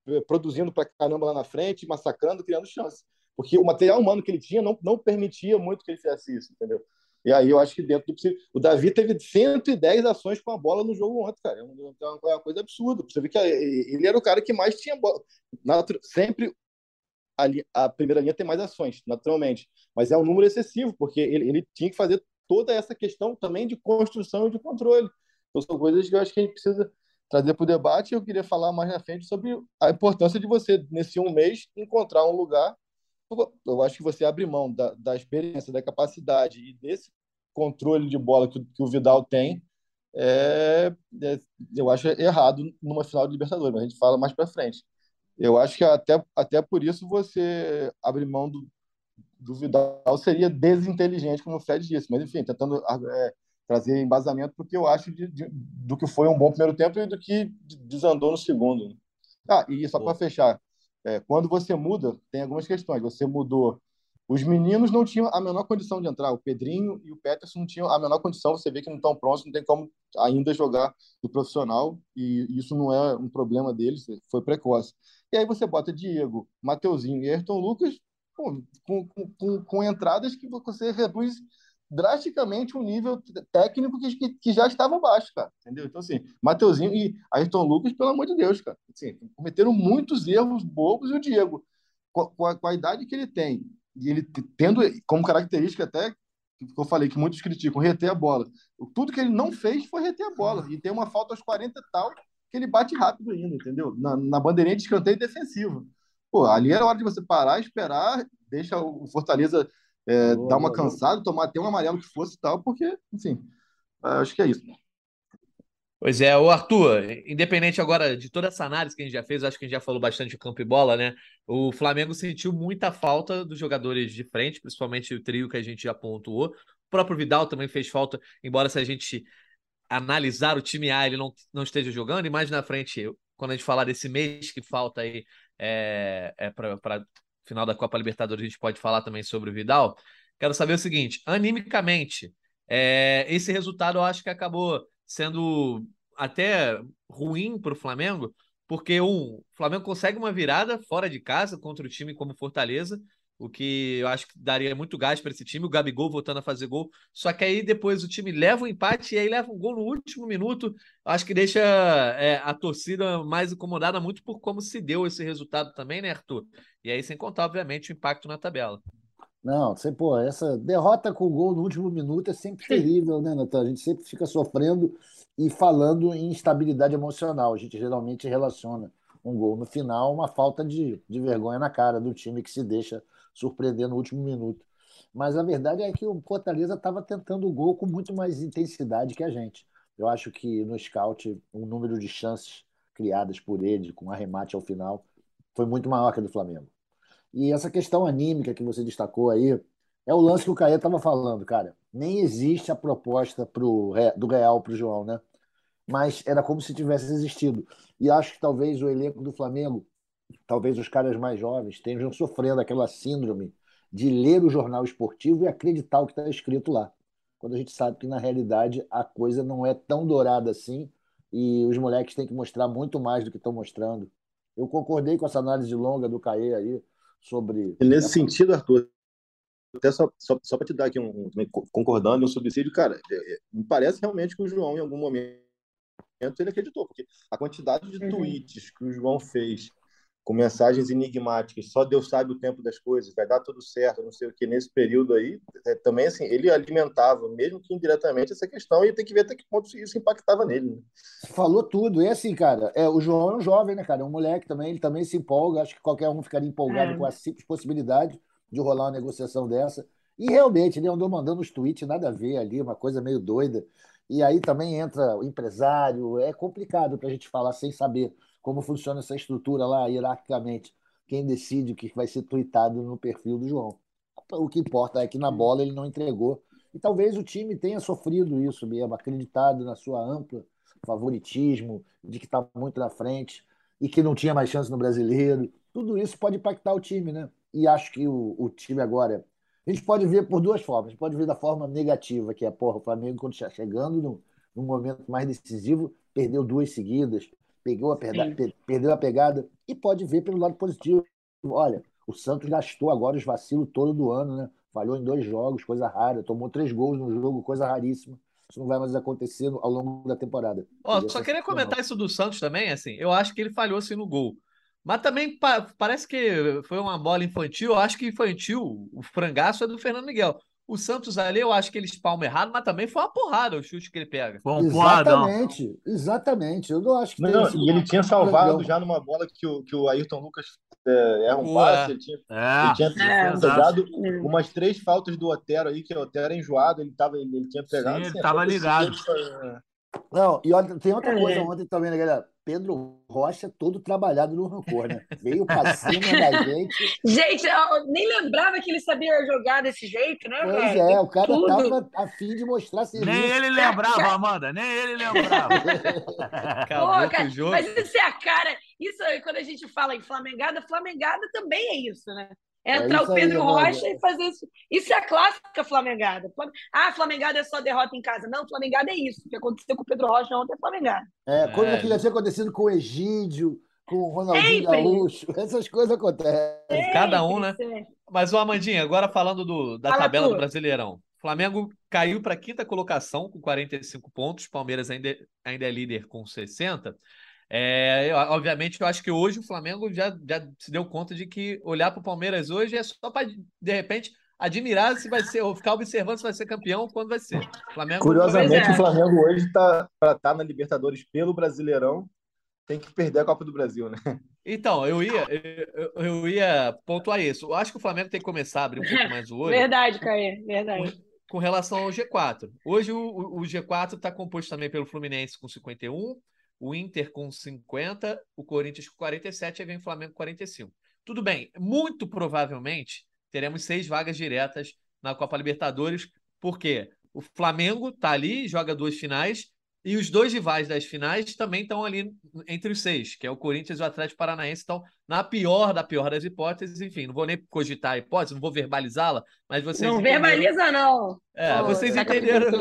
eh, produzindo para caramba lá na frente, massacrando, criando chance. Porque o material humano que ele tinha não, não permitia muito que ele fizesse isso, entendeu? E aí eu acho que dentro do possível. O Davi teve 110 ações com a bola no jogo ontem, cara. É uma, é uma coisa absurda. Você vê que ele era o cara que mais tinha bola. Sempre a, a primeira linha tem mais ações, naturalmente. Mas é um número excessivo, porque ele, ele tinha que fazer toda essa questão também de construção e de controle. Então são coisas que eu acho que a gente precisa trazer para o debate. Eu queria falar mais na frente sobre a importância de você, nesse um mês, encontrar um lugar. Eu acho que você abre mão da, da experiência, da capacidade e desse controle de bola que, que o Vidal tem. É, é, eu acho errado numa final de Libertadores, mas a gente fala mais para frente. Eu acho que até, até por isso você abrir mão do, do Vidal seria desinteligente, como o Fred disse. Mas, enfim, tentando é, trazer embasamento porque eu acho de, de, do que foi um bom primeiro tempo e do que desandou no segundo. Ah, e só para fechar, é, quando você muda, tem algumas questões. Você mudou. Os meninos não tinham a menor condição de entrar. O Pedrinho e o Peterson não tinham a menor condição. Você vê que não estão prontos, não tem como ainda jogar do profissional. E isso não é um problema deles, foi precoce. E aí você bota Diego, Mateuzinho e Ayrton Lucas com, com, com, com entradas que você reduz drasticamente um nível técnico que, que, que, já estava baixo, cara. Entendeu? Então, assim, Mateuzinho e Ayrton Lucas, pelo amor de Deus, cara. Assim, cometeram muitos erros bobos e o Diego, com a, com a idade que ele tem, e ele tendo como característica até que eu falei que muitos criticam, reter a bola. Tudo que ele não fez foi reter a bola. E tem uma falta aos 40 e tal, que ele bate rápido ainda, entendeu? Na, na bandeirinha de escanteio defensivo. Pô, ali era hora de você parar, esperar, deixa o Fortaleza é, boa, dar uma boa, cansada, boa. tomar até um amarelo que fosse e tal, porque, enfim, acho que é isso. Pois é, o Arthur, independente agora de toda essa análise que a gente já fez, acho que a gente já falou bastante de campo e bola, né? O Flamengo sentiu muita falta dos jogadores de frente, principalmente o trio que a gente já pontuou. O próprio Vidal também fez falta, embora se a gente analisar o time A ele não, não esteja jogando, e mais na frente, quando a gente falar desse mês que falta aí é, é para final da Copa Libertadores, a gente pode falar também sobre o Vidal. Quero saber o seguinte: animicamente, é, esse resultado eu acho que acabou sendo até ruim para o Flamengo, porque um, o Flamengo consegue uma virada fora de casa contra o time como Fortaleza, o que eu acho que daria muito gás para esse time, o Gabigol voltando a fazer gol. Só que aí depois o time leva o empate e aí leva um gol no último minuto. Acho que deixa é, a torcida mais incomodada muito por como se deu esse resultado também, né, Arthur? E aí, sem contar, obviamente, o impacto na tabela. Não, você, pô, essa derrota com gol no último minuto é sempre terrível, né, Natan? A gente sempre fica sofrendo e falando em instabilidade emocional. A gente geralmente relaciona um gol no final uma falta de, de vergonha na cara do time que se deixa surpreender no último minuto. Mas a verdade é que o Fortaleza estava tentando o gol com muito mais intensidade que a gente. Eu acho que no scout o número de chances criadas por ele, com arremate ao final, foi muito maior que a do Flamengo. E essa questão anímica que você destacou aí, é o lance que o Caê estava falando, cara. Nem existe a proposta pro, do Real para o João, né? Mas era como se tivesse existido. E acho que talvez o elenco do Flamengo, talvez os caras mais jovens, estejam sofrendo aquela síndrome de ler o jornal esportivo e acreditar o que está escrito lá. Quando a gente sabe que, na realidade, a coisa não é tão dourada assim e os moleques têm que mostrar muito mais do que estão mostrando. Eu concordei com essa análise longa do Caê aí sobre. E nesse sentido, Arthur, até só, só, só para te dar aqui um, concordando um subsídio, cara, é, é, me parece realmente que o João, em algum momento, ele acreditou, porque a quantidade de uhum. tweets que o João fez com mensagens enigmáticas, só Deus sabe o tempo das coisas, vai dar tudo certo, não sei o que, nesse período aí, é, também assim, ele alimentava, mesmo que indiretamente, essa questão, e tem que ver até que ponto isso impactava nele. Né? Falou tudo, e assim, cara, é, o João é um jovem, né, cara, é um moleque também, ele também se empolga, acho que qualquer um ficaria empolgado é. com a simples possibilidade de rolar uma negociação dessa, e realmente, ele andou mandando os tweets, nada a ver ali, uma coisa meio doida, e aí também entra o empresário, é complicado para a gente falar sem saber como funciona essa estrutura lá hierarquicamente. Quem decide o que vai ser tweetado no perfil do João. O que importa é que na bola ele não entregou. E talvez o time tenha sofrido isso mesmo, acreditado na sua ampla favoritismo, de que está muito na frente e que não tinha mais chance no brasileiro. Tudo isso pode impactar o time, né? E acho que o, o time agora. A gente pode ver por duas formas. A gente pode ver da forma negativa, que é porra, o Flamengo, quando está chegando no, no momento mais decisivo, perdeu duas seguidas, pegou a perdeu a pegada e pode ver pelo lado positivo. Olha, o Santos gastou agora os vacilos todo do ano, né? Falhou em dois jogos, coisa rara, tomou três gols no jogo, coisa raríssima. Isso não vai mais acontecer ao longo da temporada. Oh, só queria comentar isso do Santos também, assim. Eu acho que ele falhou assim no gol. Mas também pa parece que foi uma bola infantil. Eu acho que infantil, o frangaço é do Fernando Miguel. O Santos ali, eu acho que ele espalma errado, mas também foi uma porrada o chute que ele pega. Foi um exatamente, porradão. exatamente. Eu não acho que. Não, não e ele tinha salvado já numa bola que o, que o Ayrton Lucas é, erra um passe. Ele tinha, é, ele tinha é, pegado umas três faltas do Otero aí, que o Otero é enjoado, ele, tava, ele, ele tinha pegado. Sim, ele assim, tava ligado. Não, e olha, tem outra coisa ontem também, né, galera? Pedro Rocha todo trabalhado no rancor, né? Veio pra cima da (laughs) gente. Gente, eu nem lembrava que ele sabia jogar desse jeito, né? Pois velho? é, o cara Tudo. tava a fim de mostrar serviço. Nem ele lembrava, Amanda, nem ele lembrava. (laughs) Pô, cara, jogo. Mas isso é a cara. Isso quando a gente fala em Flamengada, Flamengada também é isso, né? É entrar é o Pedro aí, Rocha e fazer isso. Isso é a clássica Flamengada. Ah, Flamengada é só derrota em casa. Não, Flamengada é isso. O que aconteceu com o Pedro Rocha ontem é Flamengada. É, coisa é. que já tinha acontecido com o Egídio, com o Ronaldinho Gaúcho. Essas coisas acontecem. Cada um, né? Mas, o Amandinha, agora falando do, da Fala tabela tu. do Brasileirão. Flamengo caiu para a quinta colocação com 45 pontos, Palmeiras ainda, ainda é líder com 60. É, eu, obviamente, eu acho que hoje o Flamengo já, já se deu conta de que olhar para o Palmeiras hoje é só para, de repente, admirar se vai ser, ou ficar observando se vai ser campeão, quando vai ser. Flamengo, Curiosamente, é. o Flamengo hoje está para estar tá na Libertadores pelo Brasileirão, tem que perder a Copa do Brasil, né? Então, eu ia, eu, eu ia pontuar isso. Eu acho que o Flamengo tem que começar a abrir um pouco mais o olho. verdade, Caio, verdade. Com, com relação ao G4. Hoje o, o G4 está composto também pelo Fluminense com 51, o Inter com 50, o Corinthians com 47 e vem o Flamengo com 45. Tudo bem, muito provavelmente teremos seis vagas diretas na Copa Libertadores, porque o Flamengo está ali, joga duas finais, e os dois rivais das finais também estão ali entre os seis, que é o Corinthians e o Atlético Paranaense. Estão na pior da pior das hipóteses, enfim, não vou nem cogitar a hipótese, não vou verbalizá-la, mas vocês. Não entenderam... verbaliza, não! É, vocês entenderam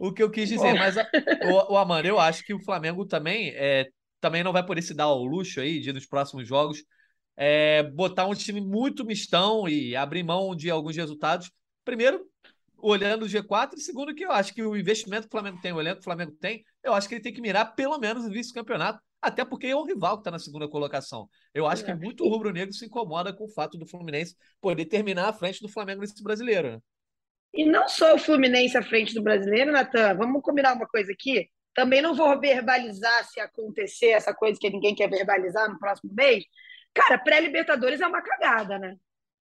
o que eu quis dizer. Mas, o, o Amanda, eu acho que o Flamengo também, é, também não vai poder se dar ao luxo aí de nos próximos jogos é, botar um time muito mistão e abrir mão de alguns resultados. Primeiro, olhando o G4, e segundo, que eu acho que o investimento que o Flamengo tem, o elenco que o Flamengo tem, eu acho que ele tem que mirar pelo menos o vice-campeonato, até porque é o rival que está na segunda colocação. Eu acho que muito rubro-negro se incomoda com o fato do Fluminense poder terminar à frente do Flamengo nesse brasileiro. E não só o Fluminense à frente do brasileiro, Natan, vamos combinar uma coisa aqui. Também não vou verbalizar se acontecer essa coisa que ninguém quer verbalizar no próximo mês. Cara, pré-Libertadores é uma cagada, né?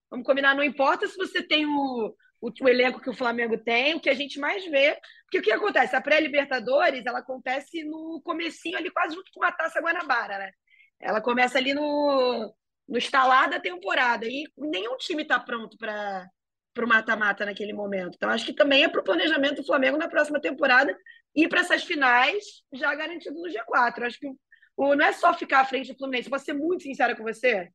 Vamos combinar, não importa se você tem o, o, o, elenco que o Flamengo tem, o que a gente mais vê. Porque o que acontece? A pré-Libertadores, ela acontece no comecinho ali, quase junto com a Taça Guanabara, né? Ela começa ali no, no estalar da temporada. E nenhum time está pronto para o mata-mata naquele momento. Então, acho que também é para o planejamento do Flamengo na próxima temporada ir para essas finais já garantido no G4. Acho que o, não é só ficar à frente do Fluminense. Vou ser muito sincera com você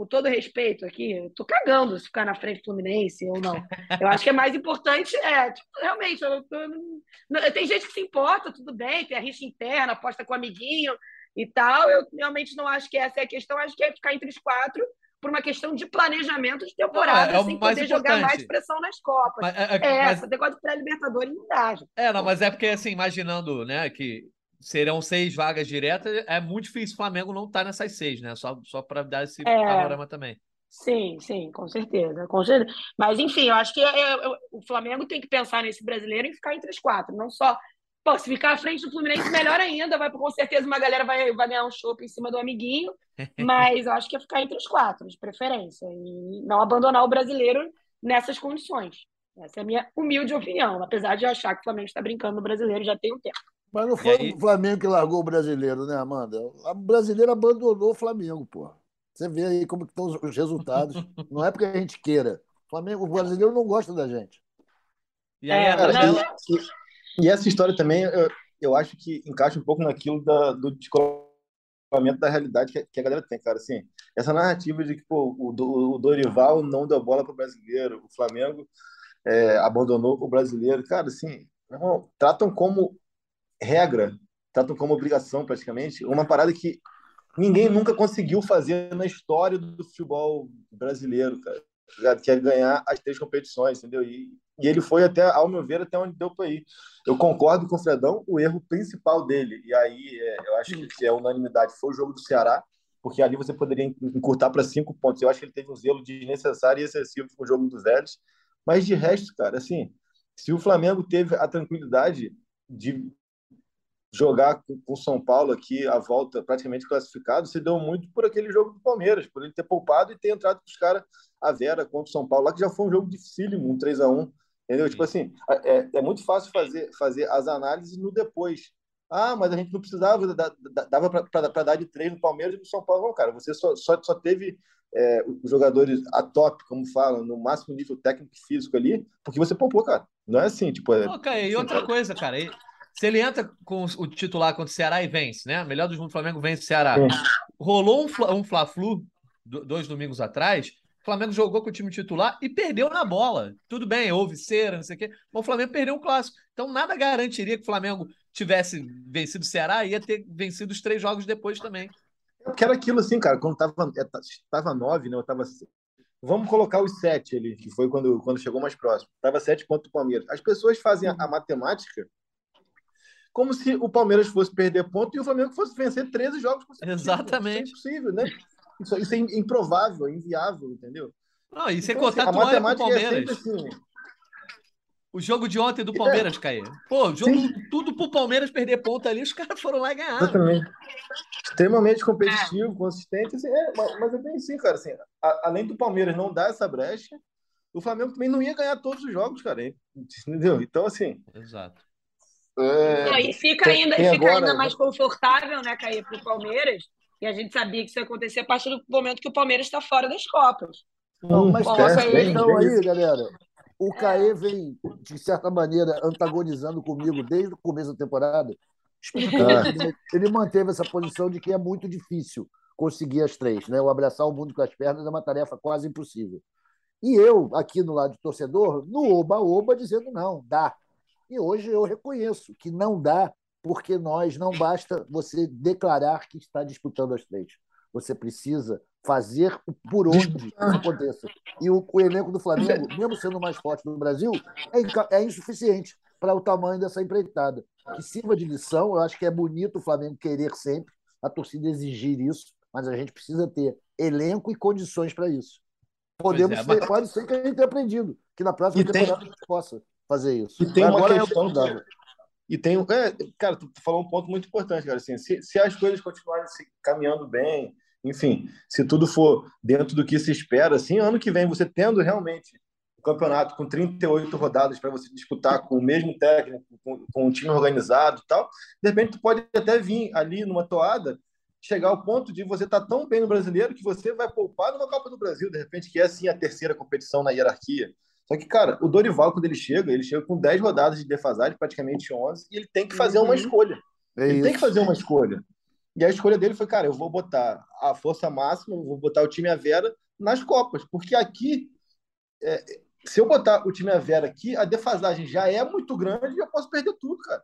com todo respeito aqui, eu tô cagando se ficar na frente do Fluminense ou não. Eu acho que é mais importante, é, tipo, realmente, eu, eu, tem gente que se importa, tudo bem, tem a rixa interna, aposta com o amiguinho e tal. Eu realmente não acho que essa é a questão, acho que é ficar entre os quatro por uma questão de planejamento de temporada, não, é, é sem poder jogar mais pressão nas Copas. Mas, é, é, mas... negócio de pré-libertadores não dá. Gente. É, não, mas é porque, assim, imaginando, né, que serão seis vagas diretas, é muito difícil o Flamengo não estar tá nessas seis, né? Só, só para dar esse é, panorama também. Sim, sim, com certeza, com certeza. Mas, enfim, eu acho que é, é, o Flamengo tem que pensar nesse brasileiro e ficar entre os quatro, não só. Pô, se ficar à frente do Fluminense, melhor ainda, vai com certeza uma galera vai, vai ganhar um chopp em cima do amiguinho, (laughs) mas eu acho que é ficar entre os quatro, de preferência, e não abandonar o brasileiro nessas condições. Essa é a minha humilde opinião, apesar de eu achar que o Flamengo está brincando no brasileiro já tem um tempo. Mas não foi aí... o Flamengo que largou o brasileiro, né, Amanda? O brasileiro abandonou o Flamengo, pô. Você vê aí como estão os resultados. (laughs) não é porque a gente queira. O, Flamengo, o brasileiro não gosta da gente. E, aí, é, e, e, essa história também, eu, eu acho que encaixa um pouco naquilo da, do descolamento da realidade que, que, a galera tem, cara. Assim, essa narrativa de que pô, o, o Dorival não deu bola para o brasileiro, o Flamengo é, abandonou o brasileiro. Cara, assim, irmão, tratam como regra, tratam como obrigação praticamente, uma parada que ninguém nunca conseguiu fazer na história do futebol brasileiro, cara. Que é ganhar as três competições, entendeu? E, e ele foi até, ao meu ver, até onde deu para ir. Eu concordo com o Fredão, o erro principal dele, e aí é, eu acho que é unanimidade, foi o jogo do Ceará, porque ali você poderia encurtar para cinco pontos. Eu acho que ele teve um zelo desnecessário e excessivo com o jogo dos velhos. Mas de resto, cara, assim, se o Flamengo teve a tranquilidade de jogar com o São Paulo aqui a volta praticamente classificado se deu muito por aquele jogo do Palmeiras, por ele ter poupado e ter entrado com os caras a Vera contra o São Paulo, lá que já foi um jogo dificílimo, um 3 a 1 entendeu? Sim. Tipo assim, é, é muito fácil fazer, fazer as análises no depois. Ah, mas a gente não precisava, dava para dar de três no Palmeiras e no São Paulo. Não, cara, você só, só, só teve é, os jogadores a top, como falam, no máximo nível técnico e físico ali, porque você poupou, cara. Não é assim, tipo... É, e outra assim, coisa, cara, se ele entra com o titular contra o Ceará e vence, né? Melhor dos mundos, Flamengo vence o Ceará. É. Rolou um, um Fla-Flu dois domingos atrás. O Flamengo jogou com o time titular e perdeu na bola. Tudo bem, houve cera, não sei o quê, mas o Flamengo perdeu um clássico. Então nada garantiria que o Flamengo tivesse vencido o Ceará e ia ter vencido os três jogos depois também. Eu quero aquilo assim, cara, quando tava, é, tava nove, né? Eu tava vamos colocar os sete ali, que foi quando, quando chegou mais próximo. Estava sete pontos do Palmeiras. As pessoas fazem a, a, matemática como se o Palmeiras fosse perder ponto e o Flamengo fosse vencer 13 jogos consecutivos. Exatamente. Isso é impossível, né? Isso, isso é improvável, é inviável, entendeu? Não, e sem então, contar assim, a matemática é sempre assim. O jogo de ontem do Palmeiras, é. Caí. Pô, jogo Sim. tudo pro Palmeiras perder ponto ali, os (laughs) caras foram lá e ganharam. Exatamente. Extremamente competitivo, consistente. Assim, é, mas é bem assim, cara. Assim, a, além do Palmeiras não dar essa brecha, o Flamengo também não ia ganhar todos os jogos, cara. Entendeu? Então, assim. Exato. É... Não, e fica, ainda, fica agora... ainda mais confortável, né, Caí, pro Palmeiras. E a gente sabia que isso ia acontecer a partir do momento que o Palmeiras está fora das Copas. Não, mas Bom, essa questão aí, galera, o Caê vem, de certa maneira, antagonizando comigo desde o começo da temporada, explicando que ele manteve essa posição de que é muito difícil conseguir as três. Né? O abraçar o mundo com as pernas é uma tarefa quase impossível. E eu, aqui no lado de torcedor, no oba-oba, dizendo não, dá. E hoje eu reconheço que não dá, porque nós não basta você declarar que está disputando as três. Você precisa fazer por onde isso aconteça. E o, o, elenco do Flamengo, mesmo sendo o mais forte do Brasil, é, é insuficiente para o tamanho dessa empreitada. Que sirva de lição, eu acho que é bonito o Flamengo querer sempre, a torcida exigir isso, mas a gente precisa ter elenco e condições para isso. Podemos é, ter, pode ser que a gente tenha aprendido, que na próxima e temporada tem... a gente possa fazer isso. E tem uma Agora é questão é e tem, é, cara, tu, tu, falou um ponto muito importante, cara. Assim, se, se as coisas continuarem se caminhando bem, enfim, se tudo for dentro do que se espera, assim, ano que vem você tendo realmente o campeonato com 38 rodadas para você disputar com o mesmo técnico, com, com um time organizado e tal, de repente tu pode até vir ali numa toada chegar ao ponto de você estar tá tão bem no brasileiro que você vai poupar numa Copa do Brasil, de repente, que é assim a terceira competição na hierarquia. Só que, cara, o Dorival, quando ele chega, ele chega com 10 rodadas de defasagem, praticamente 11, e ele tem que fazer uma uhum. escolha. É ele isso. tem que fazer uma escolha. E a escolha dele foi, cara, eu vou botar a força máxima, vou botar o time a Vera nas Copas, porque aqui, é, se eu botar o time a Vera aqui, a defasagem já é muito grande e eu posso perder tudo, cara.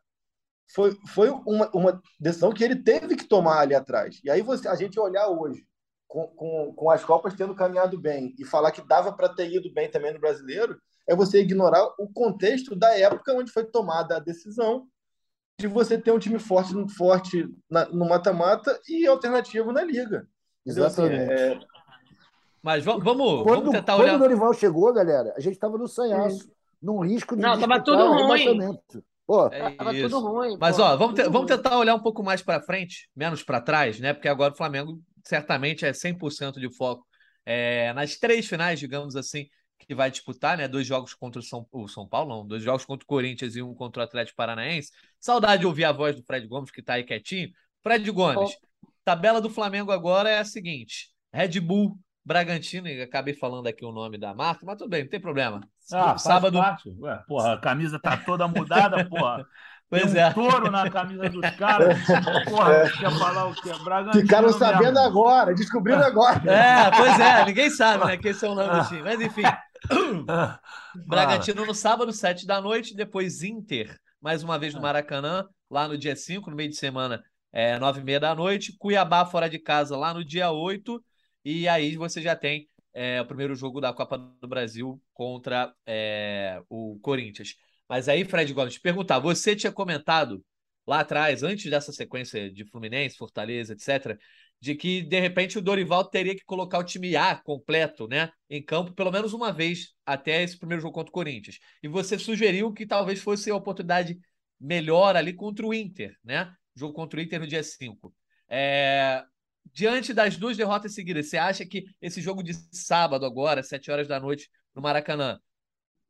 Foi, foi uma, uma decisão que ele teve que tomar ali atrás. E aí você, a gente olhar hoje, com, com, com as Copas tendo caminhado bem, e falar que dava para ter ido bem também no brasileiro, é você ignorar o contexto da época onde foi tomada a decisão de você ter um time forte, forte na, no mata-mata e alternativo na liga. Assim, Exatamente. Assim, é... Mas vamos, vamos, quando, vamos tentar quando olhar. Quando o Dorival chegou, galera, a gente estava no sanhaço, num risco de. Não, tava tudo ruim. Pô, é tava tudo ruim. Mas, pô, ó, vamos, te, vamos tentar olhar um pouco mais para frente, menos para trás, né? Porque agora o Flamengo certamente é 100% de foco é, nas três finais, digamos assim, que vai disputar, né? Dois jogos contra o São, o São Paulo, não, dois jogos contra o Corinthians e um contra o Atlético Paranaense. Saudade de ouvir a voz do Fred Gomes, que está aí quietinho. Fred Gomes, oh. tabela do Flamengo agora é a seguinte: Red Bull, Bragantino, e acabei falando aqui o nome da marca, mas tudo bem, não tem problema. Ah, Sábado. Ué, porra, a camisa tá toda mudada, porra. (laughs) Pois um é. touro na camisa dos caras. (laughs) Porra, é. quer falar o quê? Bragantino Ficaram sabendo mesmo. agora, descobriram agora. É, pois é, ninguém sabe, né? Quem são o nome do time. Mas enfim. (coughs) Bragantino no sábado, sete da noite, depois Inter, mais uma vez no Maracanã, lá no dia 5, no meio de semana, é, nove e meia da noite. Cuiabá fora de casa lá no dia 8. E aí você já tem é, o primeiro jogo da Copa do Brasil contra é, o Corinthians. Mas aí, Fred Gomes, perguntar, você tinha comentado lá atrás, antes dessa sequência de Fluminense, Fortaleza, etc., de que de repente o Dorival teria que colocar o time A completo, né, em campo pelo menos uma vez até esse primeiro jogo contra o Corinthians. E você sugeriu que talvez fosse a oportunidade melhor ali contra o Inter, né? Jogo contra o Inter no dia 5. É... Diante das duas derrotas seguidas, você acha que esse jogo de sábado agora, 7 horas da noite no Maracanã,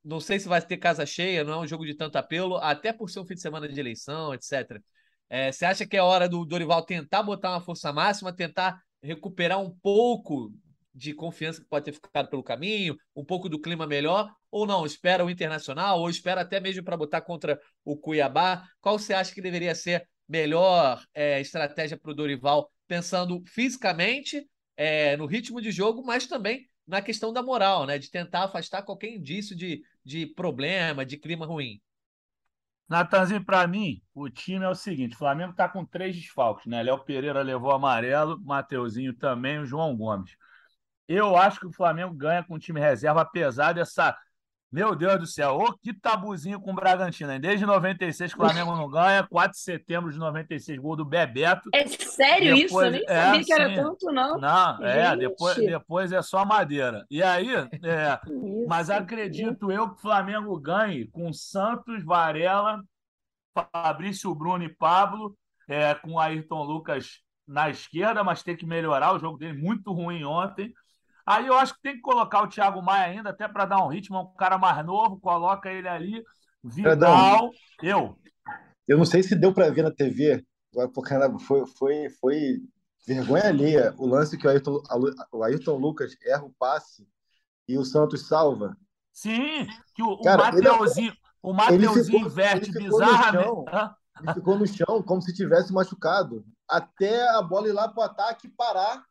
não sei se vai ter casa cheia, não é um jogo de tanto apelo, até por ser um fim de semana de eleição, etc. É, você acha que é hora do Dorival tentar botar uma força máxima, tentar recuperar um pouco de confiança que pode ter ficado pelo caminho, um pouco do clima melhor, ou não? Espera o Internacional, ou espera até mesmo para botar contra o Cuiabá? Qual você acha que deveria ser melhor é, estratégia para o Dorival, pensando fisicamente, é, no ritmo de jogo, mas também na questão da moral, né? De tentar afastar qualquer indício de, de problema, de clima ruim. Natanzinho, para mim, o time é o seguinte: o Flamengo está com três desfalques, né? Léo Pereira levou amarelo, Mateuzinho também, o João Gomes. Eu acho que o Flamengo ganha com o time reserva, apesar dessa. Meu Deus do céu, ô que tabuzinho com o Bragantino. Hein? Desde 96 o Flamengo não ganha, 4 de setembro de 96, gol do Bebeto. É sério depois, isso? Eu nem é, sabia que era tanto, não. Não, é, depois, depois é só madeira. E aí, é, isso, mas acredito eu que o Flamengo ganhe com Santos, Varela, Fabrício Bruno e Pablo, é, com Ayrton Lucas na esquerda, mas tem que melhorar o jogo dele, muito ruim ontem. Aí eu acho que tem que colocar o Thiago Maia ainda, até para dar um ritmo, é um cara mais novo, coloca ele ali. Vidal, eu. Eu não sei se deu para ver na TV, porque foi, foi, foi vergonha alheia o lance que o Ayrton, o Ayrton Lucas erra o passe e o Santos salva. Sim, que o, cara, o Mateuzinho, ele, o Mateuzinho inverte bizarramente. Ele ficou no chão como se tivesse machucado, até a bola ir lá para o ataque parar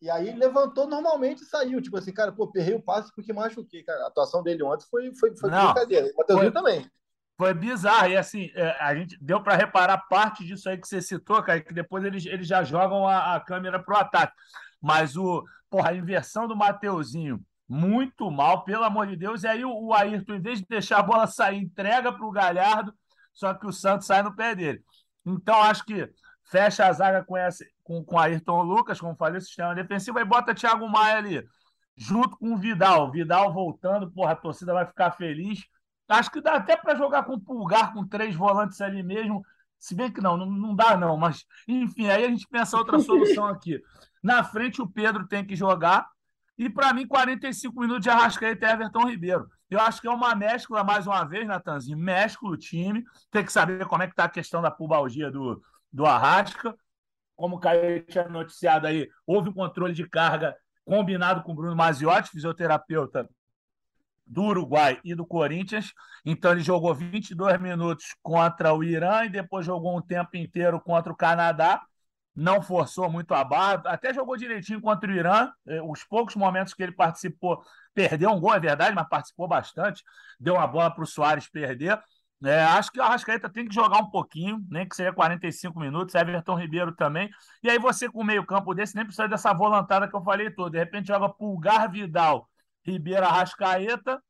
e aí levantou normalmente e saiu. Tipo assim, cara, pô, perrei o passe porque machuquei. Cara, a atuação dele ontem foi, foi, foi Não, brincadeira. O Matheusinho também. Foi bizarro. E assim, é, a gente deu para reparar parte disso aí que você citou, cara, que depois eles, eles já jogam a, a câmera pro ataque. Mas o, porra, a inversão do Mateuzinho, muito mal, pelo amor de Deus. E aí o, o Ayrton, em vez de deixar a bola sair, entrega para o Galhardo, só que o Santos sai no pé dele. Então, acho que fecha a zaga com, essa, com, com Ayrton Lucas, como falei, o sistema defensivo, e bota Thiago Maia ali, junto com o Vidal. Vidal voltando, porra, a torcida vai ficar feliz. Acho que dá até para jogar com o Pulgar, com três volantes ali mesmo. Se bem que não, não, não dá não, mas enfim, aí a gente pensa outra (laughs) solução aqui. Na frente o Pedro tem que jogar, e para mim 45 minutos de Arrascaeta e Everton Ribeiro. Eu acho que é uma mescla, mais uma vez, Natanzinho, mescla o time, tem que saber como é que está a questão da pubalgia do, do Arrasca. Como o Caio tinha noticiado aí, houve um controle de carga combinado com o Bruno Maziotti, fisioterapeuta do Uruguai e do Corinthians. Então ele jogou 22 minutos contra o Irã e depois jogou um tempo inteiro contra o Canadá. Não forçou muito a barra, até jogou direitinho contra o Irã. Eh, os poucos momentos que ele participou, perdeu um gol, é verdade, mas participou bastante. Deu uma bola para o Soares perder. É, acho que o Arrascaeta tem que jogar um pouquinho, nem que seja 45 minutos, Everton Ribeiro também. E aí você com o meio-campo desse nem precisa dessa volantada que eu falei toda. De repente joga Pulgar Vidal, Ribeiro Arrascaeta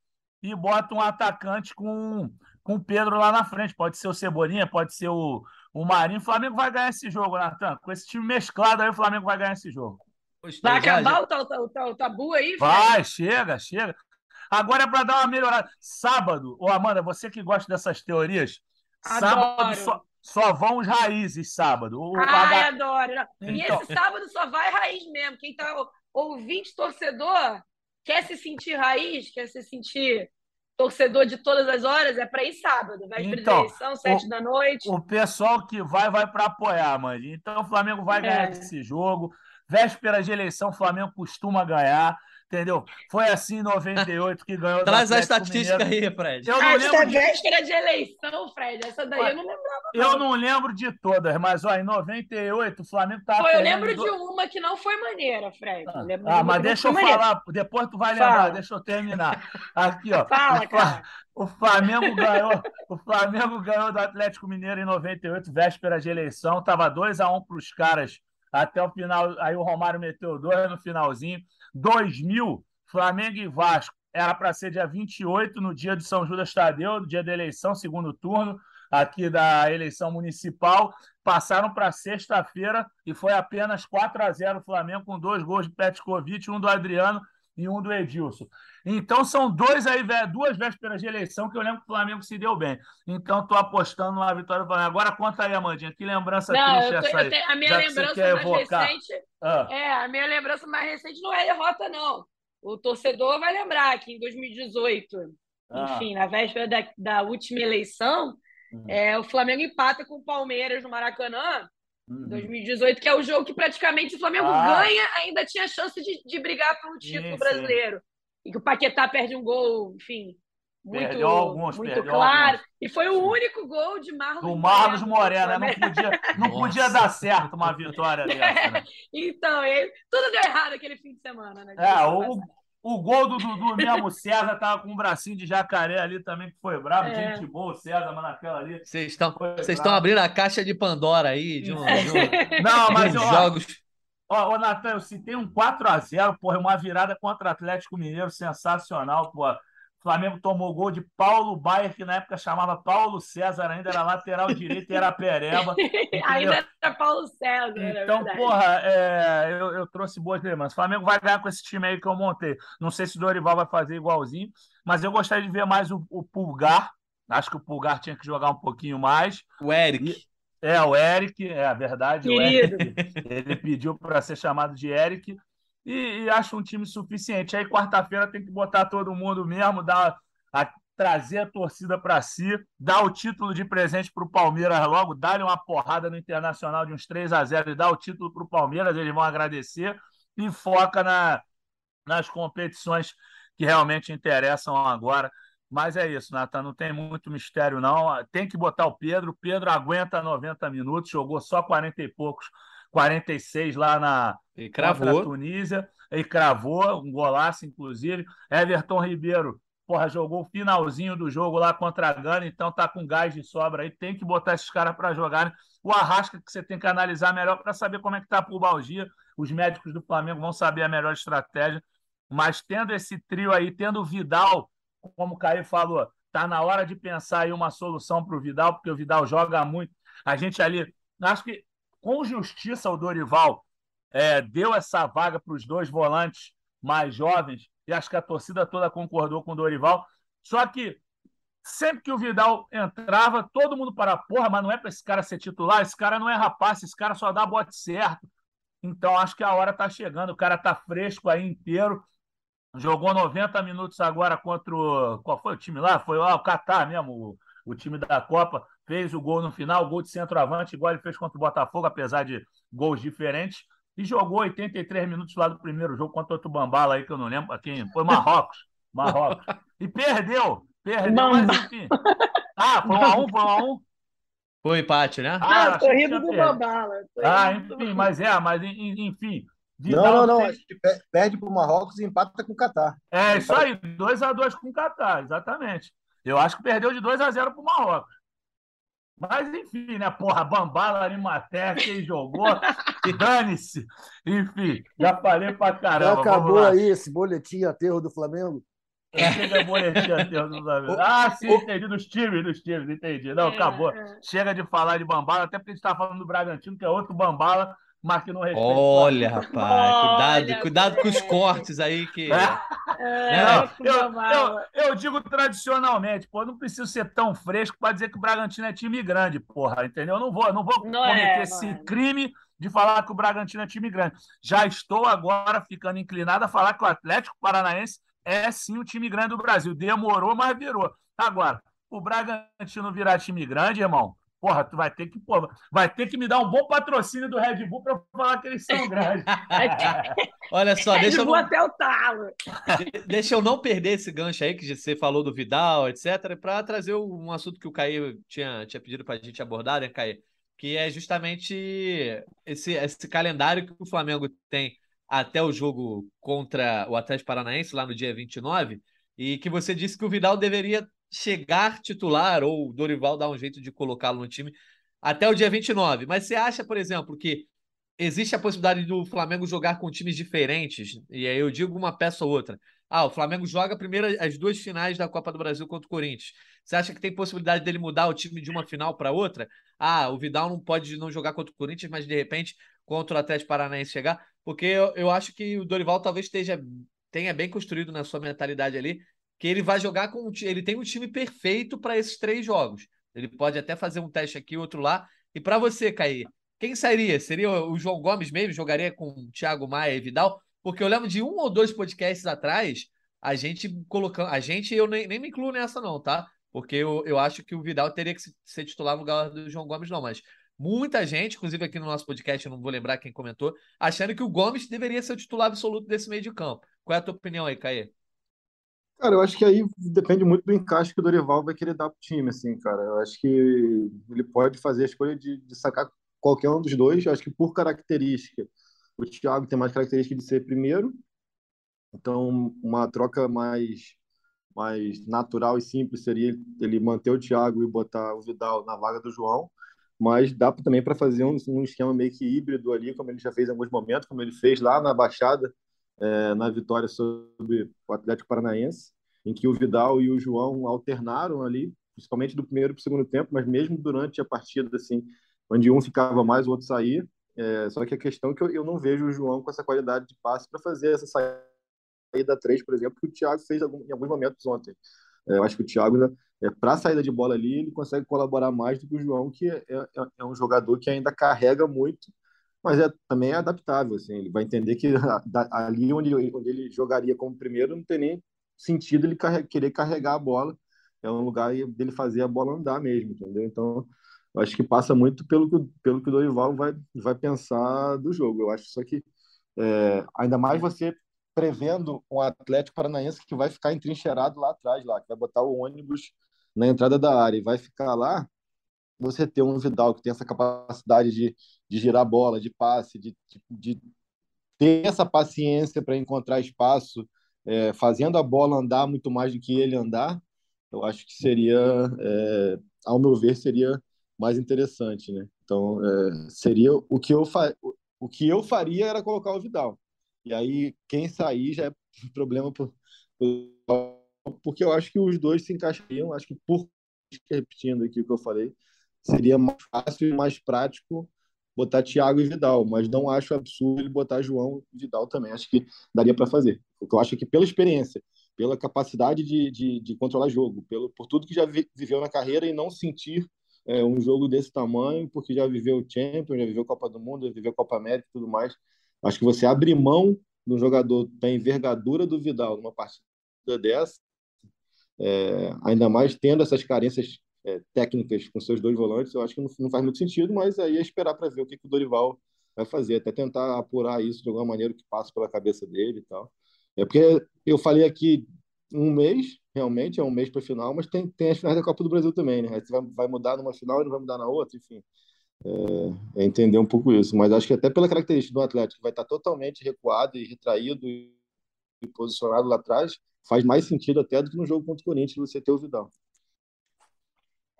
e bota um atacante com com o Pedro lá na frente. Pode ser o Cebolinha, pode ser o, o Marinho. O Flamengo vai ganhar esse jogo, Natan. Com esse time mesclado aí, o Flamengo vai ganhar esse jogo. Vai acabar o, o, o, tabu aí? Vai, chega, chega. Agora é para dar uma melhorada. Sábado, ô Amanda, você que gosta dessas teorias, Adoro. sábado só, só vão os raízes sábado. O Ai, H... adoro. E então... esse sábado só vai raiz mesmo. Quem tá ouvinte, torcedor, quer se sentir raiz, quer se sentir torcedor de todas as horas, é para ir sábado. Vai então, eleição, sete o, da noite. O pessoal que vai, vai para apoiar, mãe. Então o Flamengo vai é. ganhar esse jogo. Véspera de eleição, o Flamengo costuma ganhar. Entendeu? Foi assim em 98 que ganhou. Traz a estatística Mineiro. aí, Fred. Eu não Esta lembro de... véspera de eleição, Fred. Essa daí eu não lembrava. Eu não lembro de todas, mas ó, em 98 o Flamengo tava. Pô, eu lembro do... de uma que não foi maneira, Fred. Ah, ah mas deixa eu maneira. falar, depois tu vai lembrar, Fala. deixa eu terminar. Aqui, ó. Fala, o, cara. O Flamengo ganhou, o Flamengo ganhou do Atlético Mineiro em 98, véspera de eleição, tava 2 a 1 um para os caras até o final. Aí o Romário meteu dois no finalzinho. 2000, Flamengo e Vasco. Era para ser dia 28, no dia de São Judas Tadeu, dia da eleição, segundo turno, aqui da eleição municipal. Passaram para sexta-feira e foi apenas 4 a 0 o Flamengo, com dois gols de Petkovic, um do Adriano e um do Edilson. Então são dois aí, duas vésperas de eleição que eu lembro que o Flamengo se deu bem. Então estou apostando na vitória do Flamengo. Agora conta aí, Amandinha, que lembrança não, triste essa aí? Tenho, a minha lembrança mais evocar. recente. Ah. É, a minha lembrança mais recente não é derrota, não. O torcedor vai lembrar que em 2018, ah. enfim, na véspera da, da última eleição, uhum. é, o Flamengo empata com o Palmeiras no Maracanã. Uhum. 2018, que é o jogo que praticamente o Flamengo ah. ganha, ainda tinha chance de, de brigar pelo título sim, brasileiro. E que o Paquetá perde um gol, enfim, muito, alguns, muito claro. Alguns. E foi o único gol de Marlos Do Marlos Moreno, né? Não podia, não podia dar certo uma vitória dessa. Né? (laughs) então, ele, tudo deu errado aquele fim de semana, né? É, o, o gol do Dudu mesmo, o César tava com um bracinho de jacaré ali também, que foi bravo. É. Gente boa, o César, mas naquela ali. Vocês estão, vocês estão abrindo a caixa de Pandora aí, de, um, de um, (laughs) Não, mas eu, jogos. Ó, ô, Natan, eu citei um 4x0, porra, uma virada contra o Atlético Mineiro sensacional, porra. O Flamengo tomou gol de Paulo Baier, que na época chamava Paulo César, ainda era lateral direito e era pereba. (laughs) ainda era Paulo César. Então, porra, é, eu, eu, trouxe boas lembranças. O Flamengo vai ganhar com esse time aí que eu montei. Não sei se o Dorival vai fazer igualzinho, mas eu gostaria de ver mais o, o Pulgar. Acho que o Pulgar tinha que jogar um pouquinho mais. O Eric. E, é, o Eric, é a verdade. O Eric, ele pediu para ser chamado de Eric e, e acho um time suficiente. Aí, quarta-feira, tem que botar todo mundo mesmo, dar, a, trazer a torcida para si, dar o título de presente para o Palmeiras logo, dar-lhe uma porrada no Internacional de uns 3 a 0 e dar o título para o Palmeiras, eles vão agradecer e foca na, nas competições que realmente interessam agora. Mas é isso, Natan, não tem muito mistério, não. Tem que botar o Pedro. O Pedro aguenta 90 minutos, jogou só 40 e poucos, 46 lá na e cravou. Tunísia, e cravou, um golaço, inclusive. Everton Ribeiro, porra, jogou o finalzinho do jogo lá contra a Gana, então tá com gás de sobra aí. Tem que botar esses caras para jogarem. O Arrasca, que você tem que analisar melhor para saber como é que tá a pubalgia. Os médicos do Flamengo vão saber a melhor estratégia. Mas tendo esse trio aí, tendo o Vidal como o Caio falou, tá na hora de pensar aí uma solução para o Vidal, porque o Vidal joga muito. A gente ali, acho que com justiça o Dorival é, deu essa vaga para os dois volantes mais jovens, e acho que a torcida toda concordou com o Dorival. Só que sempre que o Vidal entrava, todo mundo para porra, mas não é para esse cara ser titular, esse cara não é rapaz, esse cara só dá bote certo. Então acho que a hora está chegando, o cara está fresco aí inteiro. Jogou 90 minutos agora contra o. Qual foi o time lá? Foi lá o Catar mesmo, o, o time da Copa. Fez o gol no final, gol de centroavante, igual ele fez contra o Botafogo, apesar de gols diferentes. E jogou 83 minutos lá do primeiro jogo contra outro Bambala aí, que eu não lembro quem. Foi Marrocos. (laughs) Marrocos. E perdeu. Perdeu, mas enfim. Ah, foi um a um, foi um a um. Foi um empate, né? Ah, ah corrido do Bambala. Ah, enfim, mas é, mas enfim. Vidal não, não, não. Tem... Perde para o Marrocos e empata com o Catar. É, isso aí. 2x2 com o Catar, exatamente. Eu acho que perdeu de 2 a 0 para o Marrocos. Mas, enfim, né? Porra, Bambala, Arimaté, quem jogou, (laughs) dane-se. Enfim, já falei pra caramba. Já acabou aí esse boletim aterro do Flamengo? Chega boletim aterro do Flamengo. (laughs) Ah, sim, entendi. Dos times, dos times, entendi. Não, acabou. É. Chega de falar de Bambala, até porque a gente está falando do Bragantino, que é outro Bambala mas que não respeita. Olha, rapaz, Olha, cuidado, cuidado com os cortes aí que. É, não, eu, eu, eu, digo tradicionalmente, pô, não preciso ser tão fresco para dizer que o Bragantino é time grande, porra, entendeu? Eu não vou, não vou não cometer é, esse é. crime de falar que o Bragantino é time grande. Já estou agora ficando inclinado a falar que o Atlético Paranaense é sim o time grande do Brasil. Demorou, mas virou. Agora, o Bragantino virar time grande, irmão, Porra, tu vai ter que, porra, vai ter que me dar um bom patrocínio do Red Bull para falar que eles são grandes. (laughs) Olha só, deixa eu não... até o talo. Deixa eu não perder esse gancho aí que você falou do Vidal, etc, para trazer um assunto que o Caio tinha, tinha pedido para a gente abordar, né, Caio? Que é justamente esse, esse calendário que o Flamengo tem até o jogo contra o Atlético Paranaense lá no dia 29, e que você disse que o Vidal deveria chegar titular ou o Dorival dar um jeito de colocá-lo no time até o dia 29. Mas você acha, por exemplo, que existe a possibilidade do Flamengo jogar com times diferentes? E aí eu digo uma peça ou outra. Ah, o Flamengo joga primeiro as duas finais da Copa do Brasil contra o Corinthians. Você acha que tem possibilidade dele mudar o time de uma final para outra? Ah, o Vidal não pode não jogar contra o Corinthians, mas de repente contra o Atlético Paranaense chegar? Porque eu, eu acho que o Dorival talvez esteja tenha bem construído na sua mentalidade ali que ele vai jogar com ele tem um time perfeito para esses três jogos. Ele pode até fazer um teste aqui, outro lá. E para você, Caí, quem sairia? Seria o João Gomes mesmo? Jogaria com o Thiago Maia e Vidal? Porque eu lembro de um ou dois podcasts atrás, a gente colocando. A gente, eu nem, nem me incluo nessa, não, tá? Porque eu, eu acho que o Vidal teria que ser titular no lugar do João Gomes, não. Mas muita gente, inclusive aqui no nosso podcast, eu não vou lembrar quem comentou, achando que o Gomes deveria ser o titular absoluto desse meio de campo. Qual é a tua opinião aí, Caê? Cara, eu acho que aí depende muito do encaixe que o Dorival vai querer dar pro time, assim, cara. Eu acho que ele pode fazer a escolha de, de sacar qualquer um dos dois. Eu acho que por característica, o Thiago tem mais característica de ser primeiro. Então, uma troca mais, mais natural e simples seria ele manter o Thiago e botar o Vidal na vaga do João. mas dá também para fazer um, um, esquema meio que híbrido ali, como ele já fez em alguns momentos, como ele fez lá na Baixada, é, na vitória sobre o Atlético Paranaense, em que o Vidal e o João alternaram ali, principalmente do primeiro para o segundo tempo, mas mesmo durante a partida, assim, onde um ficava mais, o outro saía. É, só que a questão é que eu, eu não vejo o João com essa qualidade de passe para fazer essa saída 3, por exemplo, que o Thiago fez em alguns momentos ontem. É, eu acho que o Thiago, né, é, para a saída de bola ali, ele consegue colaborar mais do que o João, que é, é, é um jogador que ainda carrega muito, mas é, também é adaptável. Assim, ele vai entender que (laughs) ali onde, onde ele jogaria como primeiro não tem nem sentido ele querer carregar a bola. É um lugar dele fazer a bola andar mesmo, entendeu? Então, acho que passa muito pelo que, pelo que o Dorival vai, vai pensar do jogo. Eu acho só que, é, ainda mais você prevendo um Atlético Paranaense que vai ficar entrincheirado lá atrás, lá, que vai botar o ônibus na entrada da área e vai ficar lá, você ter um Vidal que tem essa capacidade de, de girar bola, de passe, de, de, ter essa paciência para encontrar espaço, é, fazendo a bola andar muito mais do que ele andar, eu acho que seria, é, ao meu ver, seria mais interessante, né? Então, é, seria o que eu fa... o que eu faria era colocar o Vidal. E aí quem sair já é (laughs) problema por... porque eu acho que os dois se encaixariam, acho que por repetindo aqui o que eu falei, seria mais fácil e mais prático botar Thiago e Vidal, mas não acho absurdo ele botar João e Vidal também. Acho que daria para fazer. Porque eu acho que pela experiência, pela capacidade de, de, de controlar jogo, pelo, por tudo que já vi, viveu na carreira e não sentir é, um jogo desse tamanho, porque já viveu o Champions, já viveu Copa do Mundo, já viveu Copa América e tudo mais. Acho que você abrir mão de um jogador da envergadura do Vidal numa partida dessa, é, ainda mais tendo essas carências é, técnicas com seus dois volantes, eu acho que não, não faz muito sentido, mas aí é esperar para ver o que, que o Dorival vai fazer, até tentar apurar isso de alguma maneira que passe pela cabeça dele e tal. É porque eu falei aqui um mês, realmente, é um mês para final, mas tem, tem as finais da Copa do Brasil também, né? Vai, vai mudar numa final e não vai mudar na outra, enfim. É, é, entender um pouco isso. Mas acho que até pela característica do Atlético, vai estar totalmente recuado e retraído e posicionado lá atrás, faz mais sentido até do que no jogo contra o Corinthians você ter o Vidal.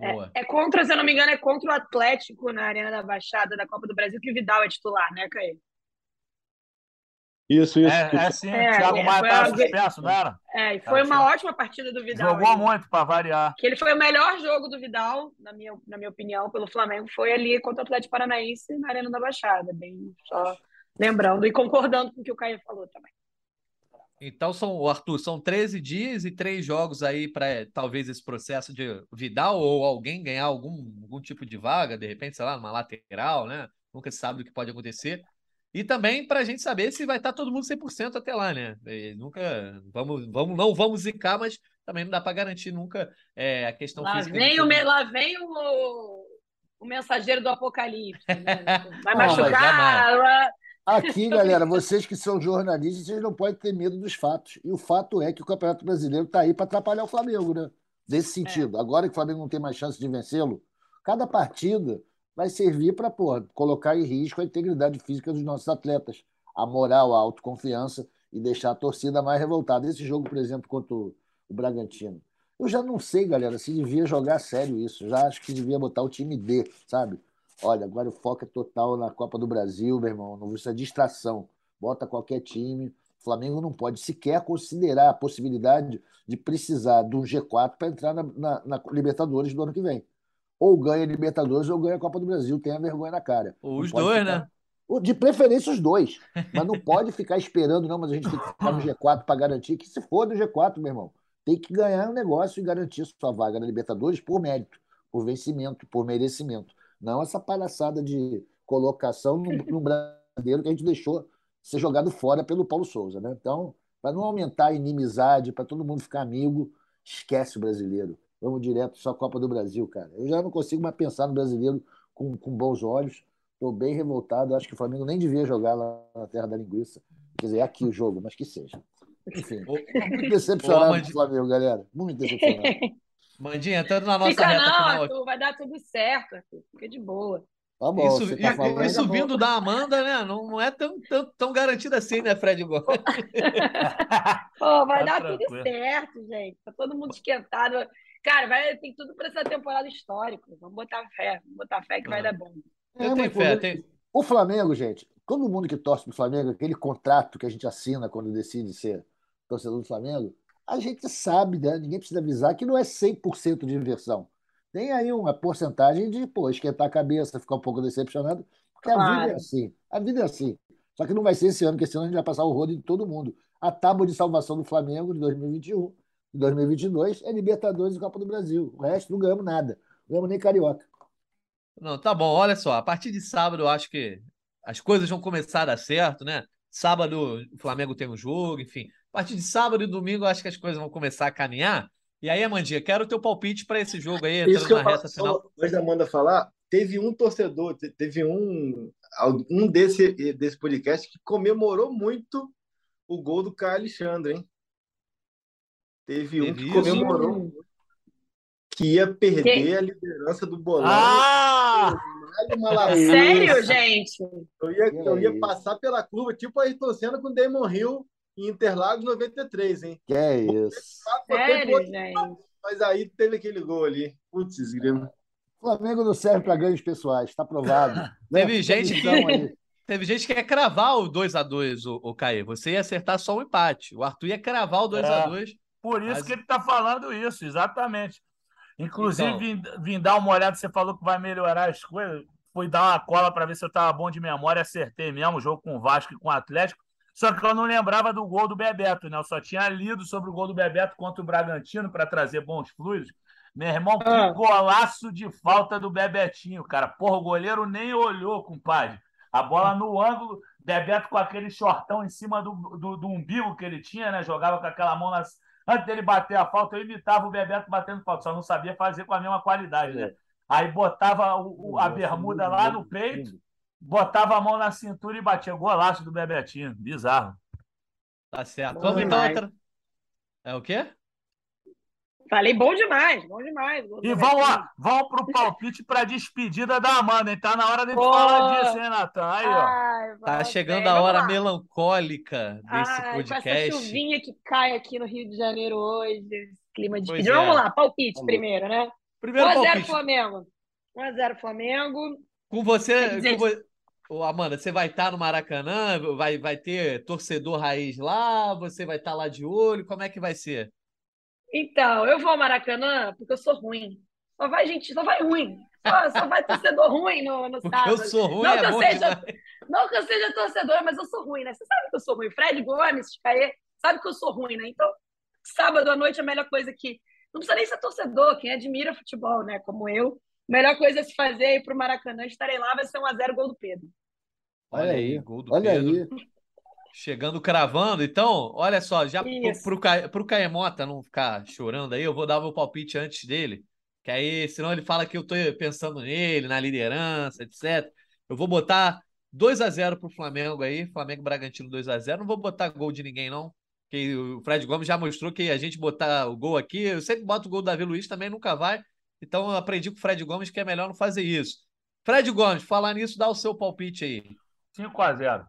É, é, contra, se eu não me engano, é contra o Atlético na Arena da Baixada da Copa do Brasil que o Vidal é titular, né, Caio? Isso, isso. É, é sim, é, o Thiago Maia estava suspenso, não era? É, e foi uma ótima partida do Vidal. Jogou muito para variar. Que ele foi o melhor jogo do Vidal, na minha, na minha opinião, pelo Flamengo, foi ali contra o Atlético Paranaense na Arena da Baixada. Bem, só lembrando e concordando com o que o Caio falou também. Então, são, Arthur, são 13 dias e três jogos aí para talvez esse processo de Vidal ou alguém ganhar algum, algum tipo de vaga, de repente, sei lá, numa lateral, né? Nunca se sabe o que pode acontecer. E também para a gente saber se vai estar tá todo mundo 100% até lá, né? E nunca vamos, vamos, não vamos zicar, mas também não dá para garantir nunca é, a questão lá física. Vem o, me, lá vem o, o mensageiro do apocalipse. Né? (laughs) Vai machucar. Aqui, galera, vocês que são jornalistas, vocês não podem ter medo dos fatos. E o fato é que o Campeonato Brasileiro está aí para atrapalhar o Flamengo, né? Nesse sentido. É. Agora que o Flamengo não tem mais chance de vencê-lo, cada partida vai servir para colocar em risco a integridade física dos nossos atletas, a moral, a autoconfiança e deixar a torcida mais revoltada. Esse jogo, por exemplo, contra o Bragantino. Eu já não sei, galera, se devia jogar sério isso. Já acho que devia botar o time D, sabe? Olha, agora o foco é total na Copa do Brasil, meu irmão. Não é distração. Bota qualquer time. O Flamengo não pode sequer considerar a possibilidade de precisar de um G4 para entrar na, na, na, Libertadores do ano que vem. Ou ganha Libertadores ou ganha a Copa do Brasil. Tenha vergonha na cara. Os dois, ficar... né? De preferência os dois. (laughs) Mas não pode ficar esperando, não, mas a gente tem que ficar no G4 para garantir que se for do G4, meu irmão, tem que ganhar um negócio e garantir sua vaga na Libertadores por mérito, por vencimento, por merecimento. Não essa palhaçada de colocação no, no brasileiro que a gente deixou ser jogado fora pelo Paulo Souza. Né? Então, para não aumentar a inimizade, para todo mundo ficar amigo, esquece o brasileiro. Vamos direto só Copa do Brasil, cara. Eu já não consigo mais pensar no brasileiro com, com bons olhos. Estou bem revoltado. Acho que o Flamengo nem devia jogar lá na Terra da Linguiça. Quer dizer, é aqui o jogo, mas que seja. Enfim, muito decepcionado com o Flamengo, galera. Muito decepcionado. (laughs) Mandinha, entrando na nossa Fica reta não, final. Arthur, vai dar tudo certo, Arthur. Fica de boa. Tá bom, Isso, você tá e- falando. isso vindo da Amanda, né? Não, não é tão, tão, tão garantido assim, né, Fred Gomes? (laughs) Pô, vai Tá dar tranquilo. tudo certo, gente. Tá todo mundo esquentado. Cara, vai, tem tudo para essa temporada histórica. Vamos botar fé, vamos botar fé que vai Ah. dar bom. É, Eu tenho fé, O Flamengo, gente, todo mundo que torce pro Flamengo, aquele contrato que a gente assina quando decide ser torcedor do Flamengo, a gente sabe, né? Ninguém precisa avisar que não é 100% de inversão. Tem aí uma porcentagem de, pô, esquentar a cabeça, ficar um pouco decepcionado, porque a Claro. vida é assim. A vida é assim. Só que não vai ser esse ano, porque esse ano a gente vai passar o rodo em todo mundo. A tábua de salvação do Flamengo de 2021 e 2022 é Libertadores e Copa do Brasil. O resto não ganhamos nada. Não ganhamos nem Carioca. Não, tá bom, olha só, a partir de sábado eu acho que as coisas vão começar a dar certo, né? Sábado o Flamengo tem um jogo, enfim. A partir de sábado e domingo acho que as coisas vão começar a caminhar. E aí, Amandinha, quero o teu palpite para esse jogo aí, Isso entrando que eu na reta final. antes da Amanda falar, teve um torcedor, te- teve um, um desse, desse podcast que comemorou muito o gol do Caio Alexandre, hein? Teve um Teve que isso? comemorou que ia perder a liderança do bolão. Ah! Sério, gente? Eu ia, eu ia passar pela curva, tipo aí torcendo com o Damon Hill em Interlagos 93, hein? Que é isso. Sério, gente? Mas aí teve aquele gol ali. Putz, grilo. Flamengo não serve para ganhos pessoais, está provado. (laughs) Teve Fica gente que-. (laughs) Teve gente que quer cravar o 2x2, o, o Caê. Você ia acertar só o empate. O Arthur ia cravar o 2x2. Por isso Mas- que ele está falando isso, exatamente. Inclusive, Então. vim, vim dar uma olhada, você falou que vai melhorar as coisas. Fui dar uma cola para ver se eu estava bom de memória, acertei mesmo o jogo com o Vasco e com o Atlético. Só que eu não lembrava do gol do Bebeto, né? Eu só tinha lido sobre o gol do Bebeto contra o Bragantino para trazer bons fluidos. Meu irmão, que Ah. golaço de falta do Bebetinho, cara. Porra, o goleiro nem olhou, compadre. A bola no ângulo, Bebeto com aquele shortão em cima do, do, do umbigo que ele tinha, né? Jogava com aquela mão na, Antes dele bater a falta, eu imitava o Bebeto batendo falta, só não sabia fazer com a mesma qualidade, né? Aí botava o- o- a bermuda lá no peito, botava a mão na cintura e batia. Golaço do Bebetinho. Bizarro. Tá certo. Vamos então. outra- É o quê? Falei bom demais, bom demais. E vamos Bebetinho. lá, vamos pro palpite para despedida da Amanda, hein? Tá na hora de Pô. falar disso, hein, Natan? Aí, ó. Ai, Tá chegando a hora lá. melancólica desse Ai, Com essa podcast. chuvinha que cai aqui no Rio de Janeiro hoje, esse clima de despedida. é. Vamos lá, palpite Vamos. primeiro, né? Primeiro 1x0 palpite. Flamengo. 1x0 Flamengo. Com você, Quer dizer- com vo- Ô, Amanda, você vai estar no Maracanã? Vai, vai ter torcedor raiz lá? Você vai estar lá de olho? Como é que vai ser? Então, eu vou ao Maracanã porque eu sou ruim. Só vai gente, só vai ruim. Só, só vai torcedor ruim no, no sábado. eu sou ruim, Não é que eu seja- demais. Não que eu seja torcedor, mas eu sou ruim, né? Você sabe que eu sou ruim. Fred Gomes, Caê, sabe que eu sou ruim, né? Então, sábado à noite é a melhor coisa que. Não precisa nem ser torcedor, quem admira futebol, né? Como eu. Melhor coisa a se fazer é ir pro Maracanã. Estarei lá, vai ser 1x0 gol do Pedro. Olha aí, gol do Olha Pedro. aí. Chegando cravando. Então, olha só, já Ca- pro Caemota não ficar chorando aí, eu vou dar meu palpite antes dele. Que aí, senão ele fala que eu tô pensando nele, na liderança, etc. Eu vou botar 2 a 0 pro Flamengo aí, Flamengo Bragantino 2 a 0 Não vou botar gol de ninguém, não. Que o Fred Gomes já mostrou que a gente botar o gol aqui, eu sempre boto o gol do Davi Luiz, também nunca vai. Então eu aprendi com o Fred Gomes que é melhor não fazer isso. Fred Gomes, falar nisso, dá o seu palpite aí. 5x0.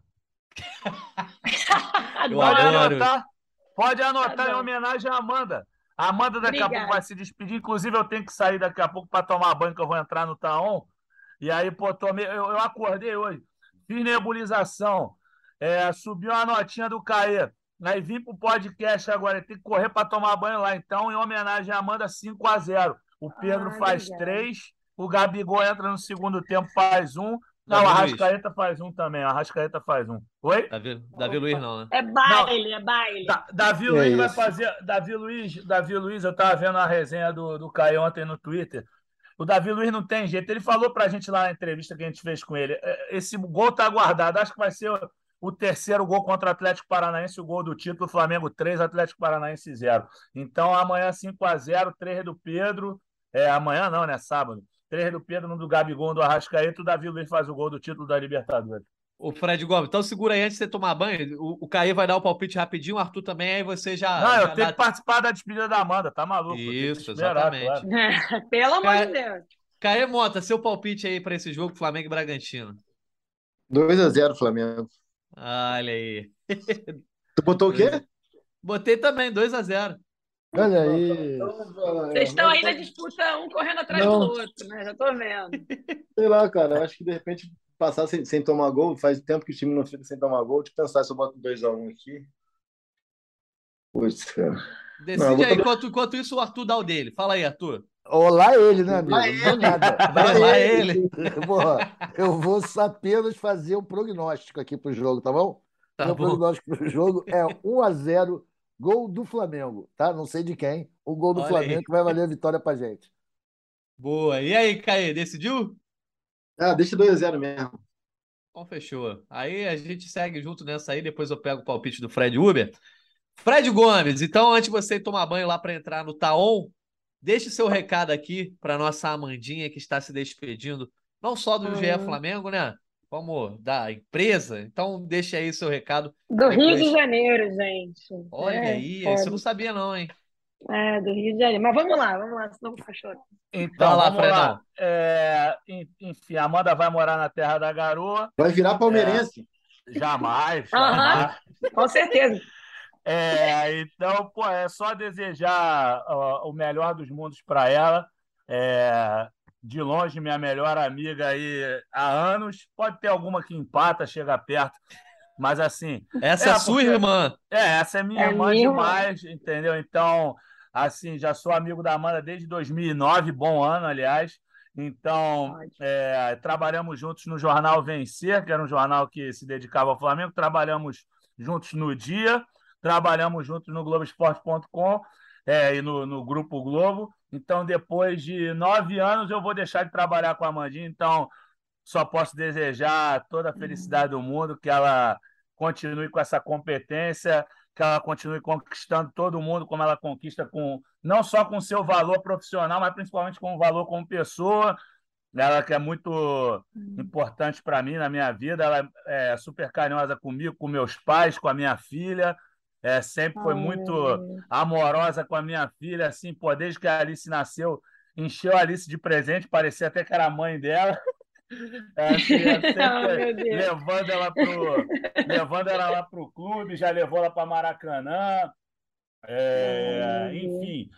Eu Pode adoro. anotar, pode anotar Tá em homenagem à Amanda. A Amanda daqui a Obrigada. pouco vai se despedir. Inclusive, eu tenho que sair daqui a pouco para tomar banho, que eu vou entrar no Taon. E aí, pô, tomei, eu, eu acordei hoje, fiz nebulização, é, subiu a notinha do Caê. Aí vim pro podcast agora, tem que correr para tomar banho lá. Então, em homenagem à Amanda, 5x0. O Pedro Ah, faz obrigada. 3, o Gabigol entra no segundo tempo, faz um. Não, Davi o Luiz. Arrascaeta faz um também. O Arrascaeta faz um. Oi? Davi, Davi Luiz não, né? É baile, é baile. Da- Davi Que Luiz vai fazer. Davi Luiz, Davi Luiz, eu tava vendo a resenha do, do Caio ontem no Twitter. O Davi Luiz não tem jeito. Ele falou pra gente lá na entrevista que a gente fez com ele. é, Esse gol tá guardado. Acho que vai ser o, o terceiro gol contra o Atlético Paranaense, o gol do título, Flamengo 3, Atlético Paranaense 0. Então amanhã 5x0, 3 do Pedro. É, amanhã não, né? Sábado. 3 do Pedro, um do Gabigol, um do Arrascaeta, o Davi Luiz faz o gol do título da Libertadores. O Fred Gomes, então segura aí antes de você tomar banho. O, o Caí vai dar o palpite rapidinho, o Arthur também, aí você já. não, já eu tenho dá- que participar da despedida da Amanda, tá maluco? Isso, esperar, exatamente. claro. (laughs) Pelo amor Cara- de Deus. Caê Mota, seu palpite aí para esse jogo Flamengo e Bragantino. 2x0 Flamengo. Olha aí. Tu botou o quê? Botei também, 2x0. Olha aí. Vocês estão aí na disputa, um correndo atrás Não. do outro, né? Já tô vendo. (laughs) Sei lá, cara. Eu acho que de repente passar sem, sem tomar gol, faz tempo que o time não fica sem tomar gol. Deixa eu pensar se eu boto 2x1 aqui. Putz, cara. Decide Não, aí, enquanto, enquanto isso o Arthur dá o dele. Fala aí, Arthur. Olá ele, né, amigo? Lá Não deu nada. (laughs) Vai lá ele. (laughs) Porra, eu vou apenas fazer um prognóstico aqui pro jogo, tá bom? Tá Meu bom. prognóstico pro jogo é 1 a 0 gol do Flamengo, tá? Não sei de quem. O gol do Olha Flamengo aí. que vai valer a vitória pra gente. Boa. E aí, Caê, decidiu? Ah, deixa 2x0 mesmo. Então fechou. Aí a gente segue junto nessa aí, depois eu pego o palpite do Fred Uber. Fred Gomes, então antes de você tomar banho lá para entrar no Taon, deixe seu recado aqui para nossa Amandinha que está se despedindo, não só do GE Hum. Flamengo, né? Como da empresa. Então deixe aí seu recado. Do Rio Depois- de Janeiro, gente. Olha É, aí, foda. isso eu não sabia não, hein? É, do Rio de Janeiro. Mas vamos lá, vamos lá, senão vou ficar chorando. Então, lá, vamos Fredão. lá. É, en- enfim, a Amanda vai morar na terra da garoa. Vai virar palmeirense. Jamais. (laughs) Aham. jamais. Com certeza. É, então, pô, é só desejar ó, o melhor dos mundos para ela. É, de longe, minha melhor amiga aí há anos. Pode ter alguma que empata, chega perto. Mas assim, Essa é, É, a sua porque- irmã. é, essa é minha É irmã minha demais, entendeu? Então, assim, já sou amigo da Amanda desde 2009, bom ano, aliás. Então, é, trabalhamos juntos no jornal Vencer, que era um jornal que se dedicava ao Flamengo. Trabalhamos juntos no Dia, trabalhamos juntos no Globoesporte.com é, e no, no Grupo Globo. Então, depois de nove anos, eu vou deixar de trabalhar com a Amandinha. Então, só posso desejar toda a felicidade do mundo, que ela continue com essa competência, que ela continue conquistando todo mundo como ela conquista com não só com seu valor profissional, mas principalmente com o valor como pessoa. Ela que é muito importante para mim na minha vida, ela é super carinhosa comigo, com meus pais, com a minha filha. É, sempre foi Ai, muito amorosa com a minha filha, assim, pô, desde que a Alice nasceu, encheu a Alice de presente, parecia até que era a mãe dela. (laughs) É, assim, Oh, (laughs) levando ela pro, levando ela lá pro clube, já levou ela para Maracanã. É, Oh, enfim,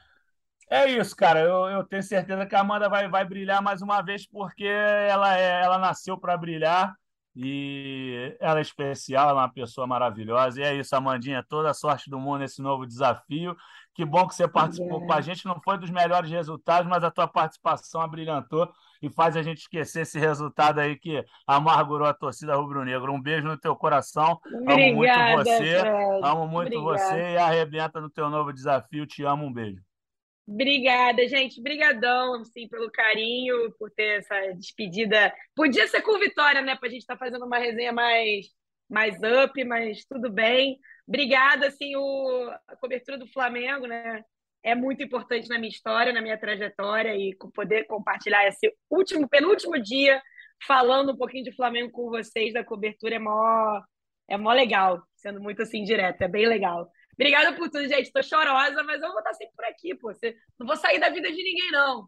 é isso, cara. Eu, eu tenho certeza que a Amanda vai, vai brilhar mais uma vez, porque ela, é, ela nasceu para brilhar e ela é especial, ela é uma pessoa maravilhosa. E é isso, Amandinha. Toda a sorte do mundo nesse novo desafio. Que bom que você participou Obrigada. com a gente. Não foi dos melhores resultados, mas a tua participação abrilhantou e faz a gente esquecer esse resultado aí que amargurou a torcida rubro-negra. Um beijo no teu coração. Amo muito Obrigada, você. Fred. Amo muito Obrigada. você e arrebenta no teu novo desafio. Te amo. Um beijo. Obrigada, gente. Brigadão, assim, pelo carinho, por ter essa despedida. Podia ser com vitória, né? Pra gente estar fazendo uma resenha mais, mais up, mas tudo bem. Obrigada, assim, o, a cobertura do Flamengo, né? É muito importante na minha história, na minha trajetória e poder compartilhar esse último, penúltimo dia falando um pouquinho de Flamengo com vocês da cobertura é mó, é mó legal, sendo muito assim direto, é bem legal. Obrigada por tudo, gente. Tô chorosa, mas eu vou estar sempre por aqui, pô. Não vou sair da vida de ninguém, não.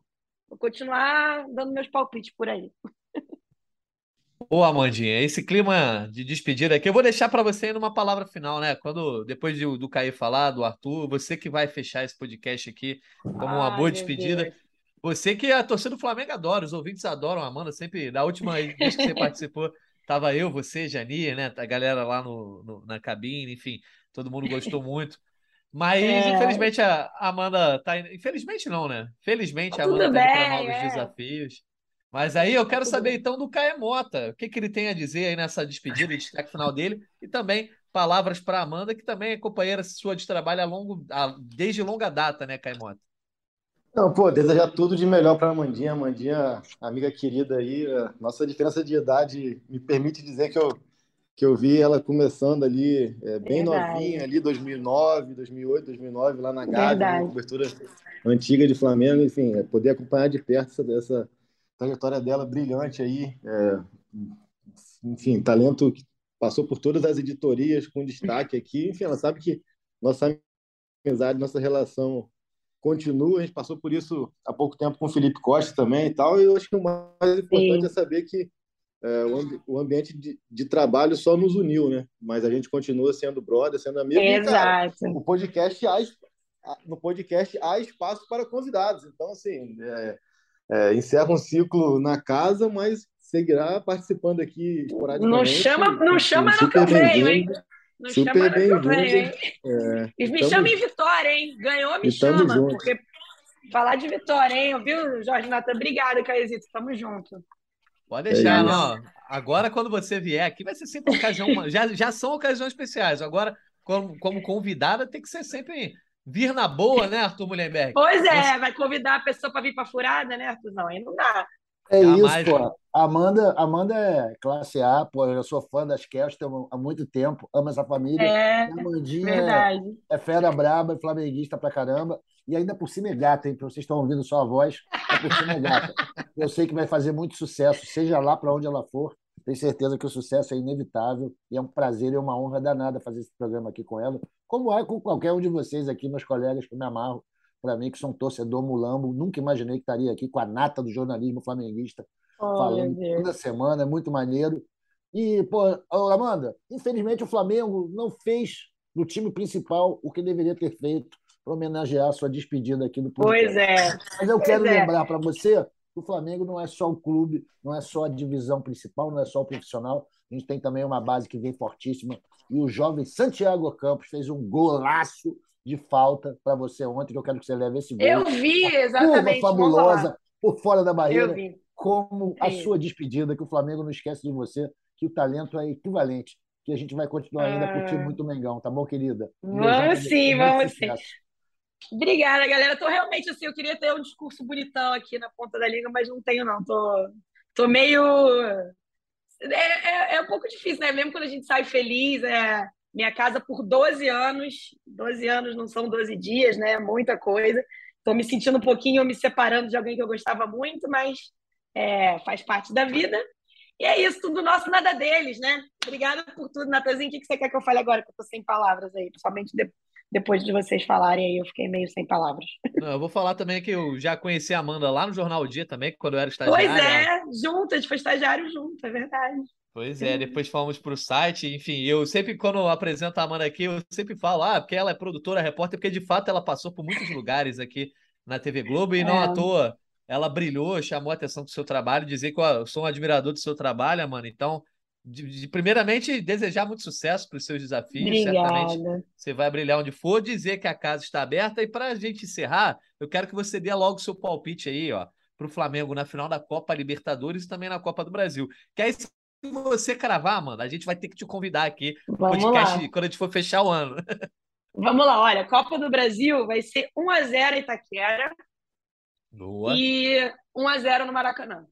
Vou continuar dando meus palpites por aí. Ô, Amandinha, esse clima de despedida aqui, eu vou deixar para você numa palavra final, né? Quando depois de- do Caí falar, do Arthur, você que vai fechar esse podcast aqui como uma Ai, boa despedida. Deus. Você que a torcida do Flamengo adora, os ouvintes adoram a Amanda, sempre, da última vez que você (laughs) participou, tava eu, você, Jani, né? A galera lá no, no- na cabine, enfim, todo mundo gostou (laughs) muito. Mas, É. infelizmente, a a Amanda tá. in- Infelizmente, não, né? Felizmente, a Tudo Amanda tá indo para bem, novos é. desafios. Mas aí eu quero tudo saber então do Caio Mota, o que que ele tem a dizer aí nessa despedida e destaque final dele, e também palavras para Amanda, que também é companheira sua de trabalho a longo, a- desde longa data, né, Caio Mota? Não, pô, desejar tudo de melhor para a Amandinha. Amandinha, amiga querida aí. Nossa diferença de idade me permite dizer que eu, que eu vi ela começando ali, é, bem Verdade. novinha, ali 2009, 2008, 2009, lá na Gávea, uma cobertura antiga de Flamengo. Enfim, é, poder acompanhar de perto essa, essa trajetória dela brilhante aí. é, enfim, talento que passou por todas as editorias com destaque aqui. Enfim, ela sabe que nossa amizade, nossa relação continua. A gente passou por isso há pouco tempo com o Felipe Costa também e tal. E eu acho que o mais importante Sim. é saber que é, o, o, ambiente de, de, trabalho só nos uniu, né? Mas a gente continua sendo brother, sendo amigo. Exato. Cara, o podcast há, no podcast há espaço para convidados. Então, assim, é, é, encerra um ciclo na casa, mas seguirá participando aqui esporadicamente. Não chama, não chama no que eu venho, hein? Não super venho, hein? É, e me chama em vitória, hein? Ganhou, me chama. Porque falar de vitória, hein? Viu, Jorge Natan? Obrigado, Caizito. Tamo junto. Pode deixar, é não. Agora, quando você vier aqui, vai ser sempre ocasião. já, já são ocasiões especiais. Agora, como, como convidada, tem que ser sempre vir na boa, né, Arthur Mullenberg? Pois é, você... vai convidar a pessoa para vir para furada, né, Arthur? Não, aí não dá. É isso, pô. Amanda, Amanda é classe A, pô. Eu sou fã das Kelster há muito tempo, amo essa família. É, Amandinha verdade. É, é fera braba, flamenguista pra caramba. E ainda por cima é gata, hein? Vocês estão ouvindo só a voz, é por cima é gata. Eu sei que vai fazer muito sucesso, seja lá para onde ela for. Tenho certeza que o sucesso é inevitável e é um prazer e uma honra danada fazer esse programa aqui com ela, como é com qualquer um de vocês aqui, meus colegas que me amarro para mim, que sou um torcedor mulambo, nunca imaginei que estaria aqui com a nata do jornalismo flamenguista, oh, falando toda semana, é muito maneiro. E, pô, Amanda, infelizmente o Flamengo não fez no time principal o que deveria ter feito para homenagear a sua despedida aqui do podcast. Pois é. Mas eu quero é. lembrar para você que o Flamengo não é só o clube, não é só a divisão principal, não é só o profissional. A gente tem também uma base que vem fortíssima. E o jovem Santiago Campos fez um golaço de falta para você ontem, que eu quero que você leve esse gol. Eu vi, exatamente. Curva fabulosa, por fora da barreira. Como a sua despedida, que o Flamengo não esquece de você, que o talento é equivalente, que a gente vai continuar ainda ah. curtindo muito o Mengão, tá bom, querida? Vamos sim, vamos sim. Obrigada, galera. Tô realmente assim, eu queria ter um discurso bonitão aqui na ponta da língua, mas não tenho, não. Tô, tô meio. É, é, é um pouco difícil, né? Mesmo quando a gente sai feliz, é, minha casa por 12 anos. 12 anos não são 12 dias, né? Muita coisa. Estou me sentindo um pouquinho me separando de alguém que eu gostava muito, mas é, faz parte da vida. E é isso, tudo nosso, nada deles, né? Obrigada por tudo, Natanzinho. O que você quer que eu fale agora? Que eu estou sem palavras aí, principalmente de, depois de vocês falarem aí, eu fiquei meio sem palavras. Não, eu vou falar também que eu já conheci a Amanda lá no Jornal o Dia também, quando eu era estagiário. Pois é, junto, a gente foi estagiário junto, é verdade. Pois é, depois fomos para o site, enfim, eu sempre, quando eu apresento a Amanda aqui, eu sempre falo, ah, porque ela é produtora, repórter, porque de fato ela passou por muitos lugares aqui na TV Globo e é. não à toa ela brilhou, chamou a atenção do seu trabalho, dizer que eu sou um admirador do seu trabalho, Amanda, então, de, de, primeiramente, desejar muito sucesso para os seus desafios, Obrigada. certamente você vai brilhar onde for, dizer que a casa está aberta e para a gente encerrar, eu quero que você dê logo o seu palpite aí, ó, para o Flamengo na final da Copa Libertadores e também na Copa do Brasil. Que aí, você cravar, mano, a gente vai ter que te convidar aqui no podcast lá. quando a gente for fechar o ano. (laughs) Vamos lá, olha, Copa do Brasil vai ser 1x0 Itaquera. Boa. E 1x0 no Maracanã.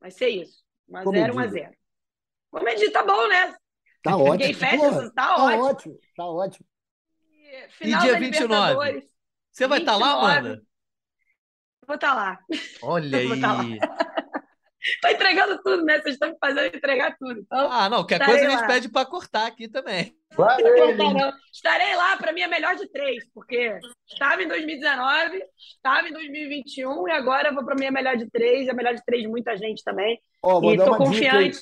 Vai ser isso. 1x0, 1x0. Vamos medir, tá bom, né? Tá ótimo. Festa, Porra, tá, tá ótimo. ótimo. Tá ótimo. E, final e dia 29? Você vai estar tá lá, Amanda? Vou estar tá lá. Olha (laughs) aí. (laughs) Tá Tô entregando tudo, né? Vocês estão me fazendo entregar tudo. Então, ah, não, qualquer coisa a gente pede para cortar aqui também. Claro. Estarei lá, para mim é melhor de três, porque estava em 2019, estava em 2021 e agora vou para mim é melhor de três, é melhor de três muita gente também. Oh, vou e uma confiante.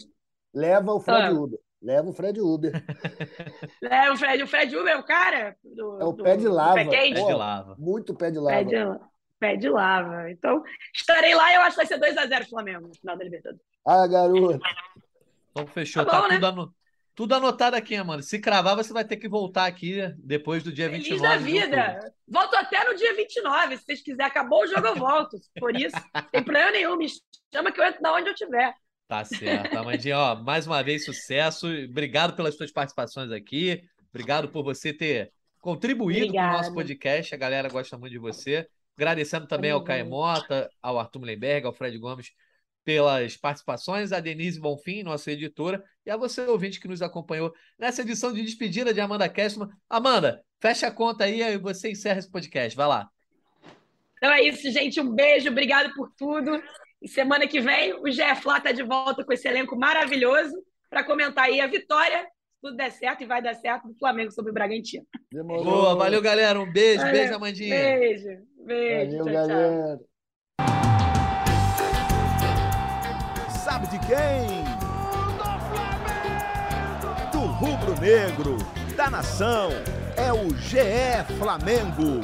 Leva o Fred ah. Uber. Leva o Fred Uber. (laughs) Leva o Fred. O Fred Uber é o cara? Do, é o pé de lava. Pé, pé de lava. Muito pé de lava. Pé de, pé de lava. Então, estarei lá e eu acho que vai ser 2x0 Flamengo no final da Libertadores. Ah, garoto. Então, fechou. Tá, tá bom, tá né? tudo, tudo anotado aqui, mano. Se cravar, você vai ter que voltar aqui depois do dia Feliz 29. da vida. Volto até no dia 29. Se vocês quiserem. Acabou o jogo, eu volto. Por isso, não (laughs) tem problema nenhum. Me chama que eu entro da onde eu estiver. Tá certo. Amandinha, ó, mais uma vez, sucesso. Obrigado pelas suas participações aqui. Obrigado por você ter contribuído com o nosso podcast. A galera gosta muito de você. Agradecendo também ao Caio Mota, ao Arthur Mullenberg, ao Fred Gomes pelas participações, a Denise Bonfim, nossa editora, e a você, ouvinte, que nos acompanhou nessa edição de despedida de Amanda Kessman. Amanda, fecha a conta aí e você encerra esse podcast. Vai lá. Então é isso, gente. Um beijo, obrigado por tudo. E semana que vem o Jeff lá está de volta com esse elenco maravilhoso para comentar aí a vitória tudo der certo e vai dar certo do Flamengo sobre o Bragantino. Demorou. Boa, valeu, galera. Um beijo, Valeu. beijo, Amandinha. Beijo, beijo. Valeu, tchau, tchau. galera. Sabe de quem? Do rubro-negro, da nação. É o GE Flamengo.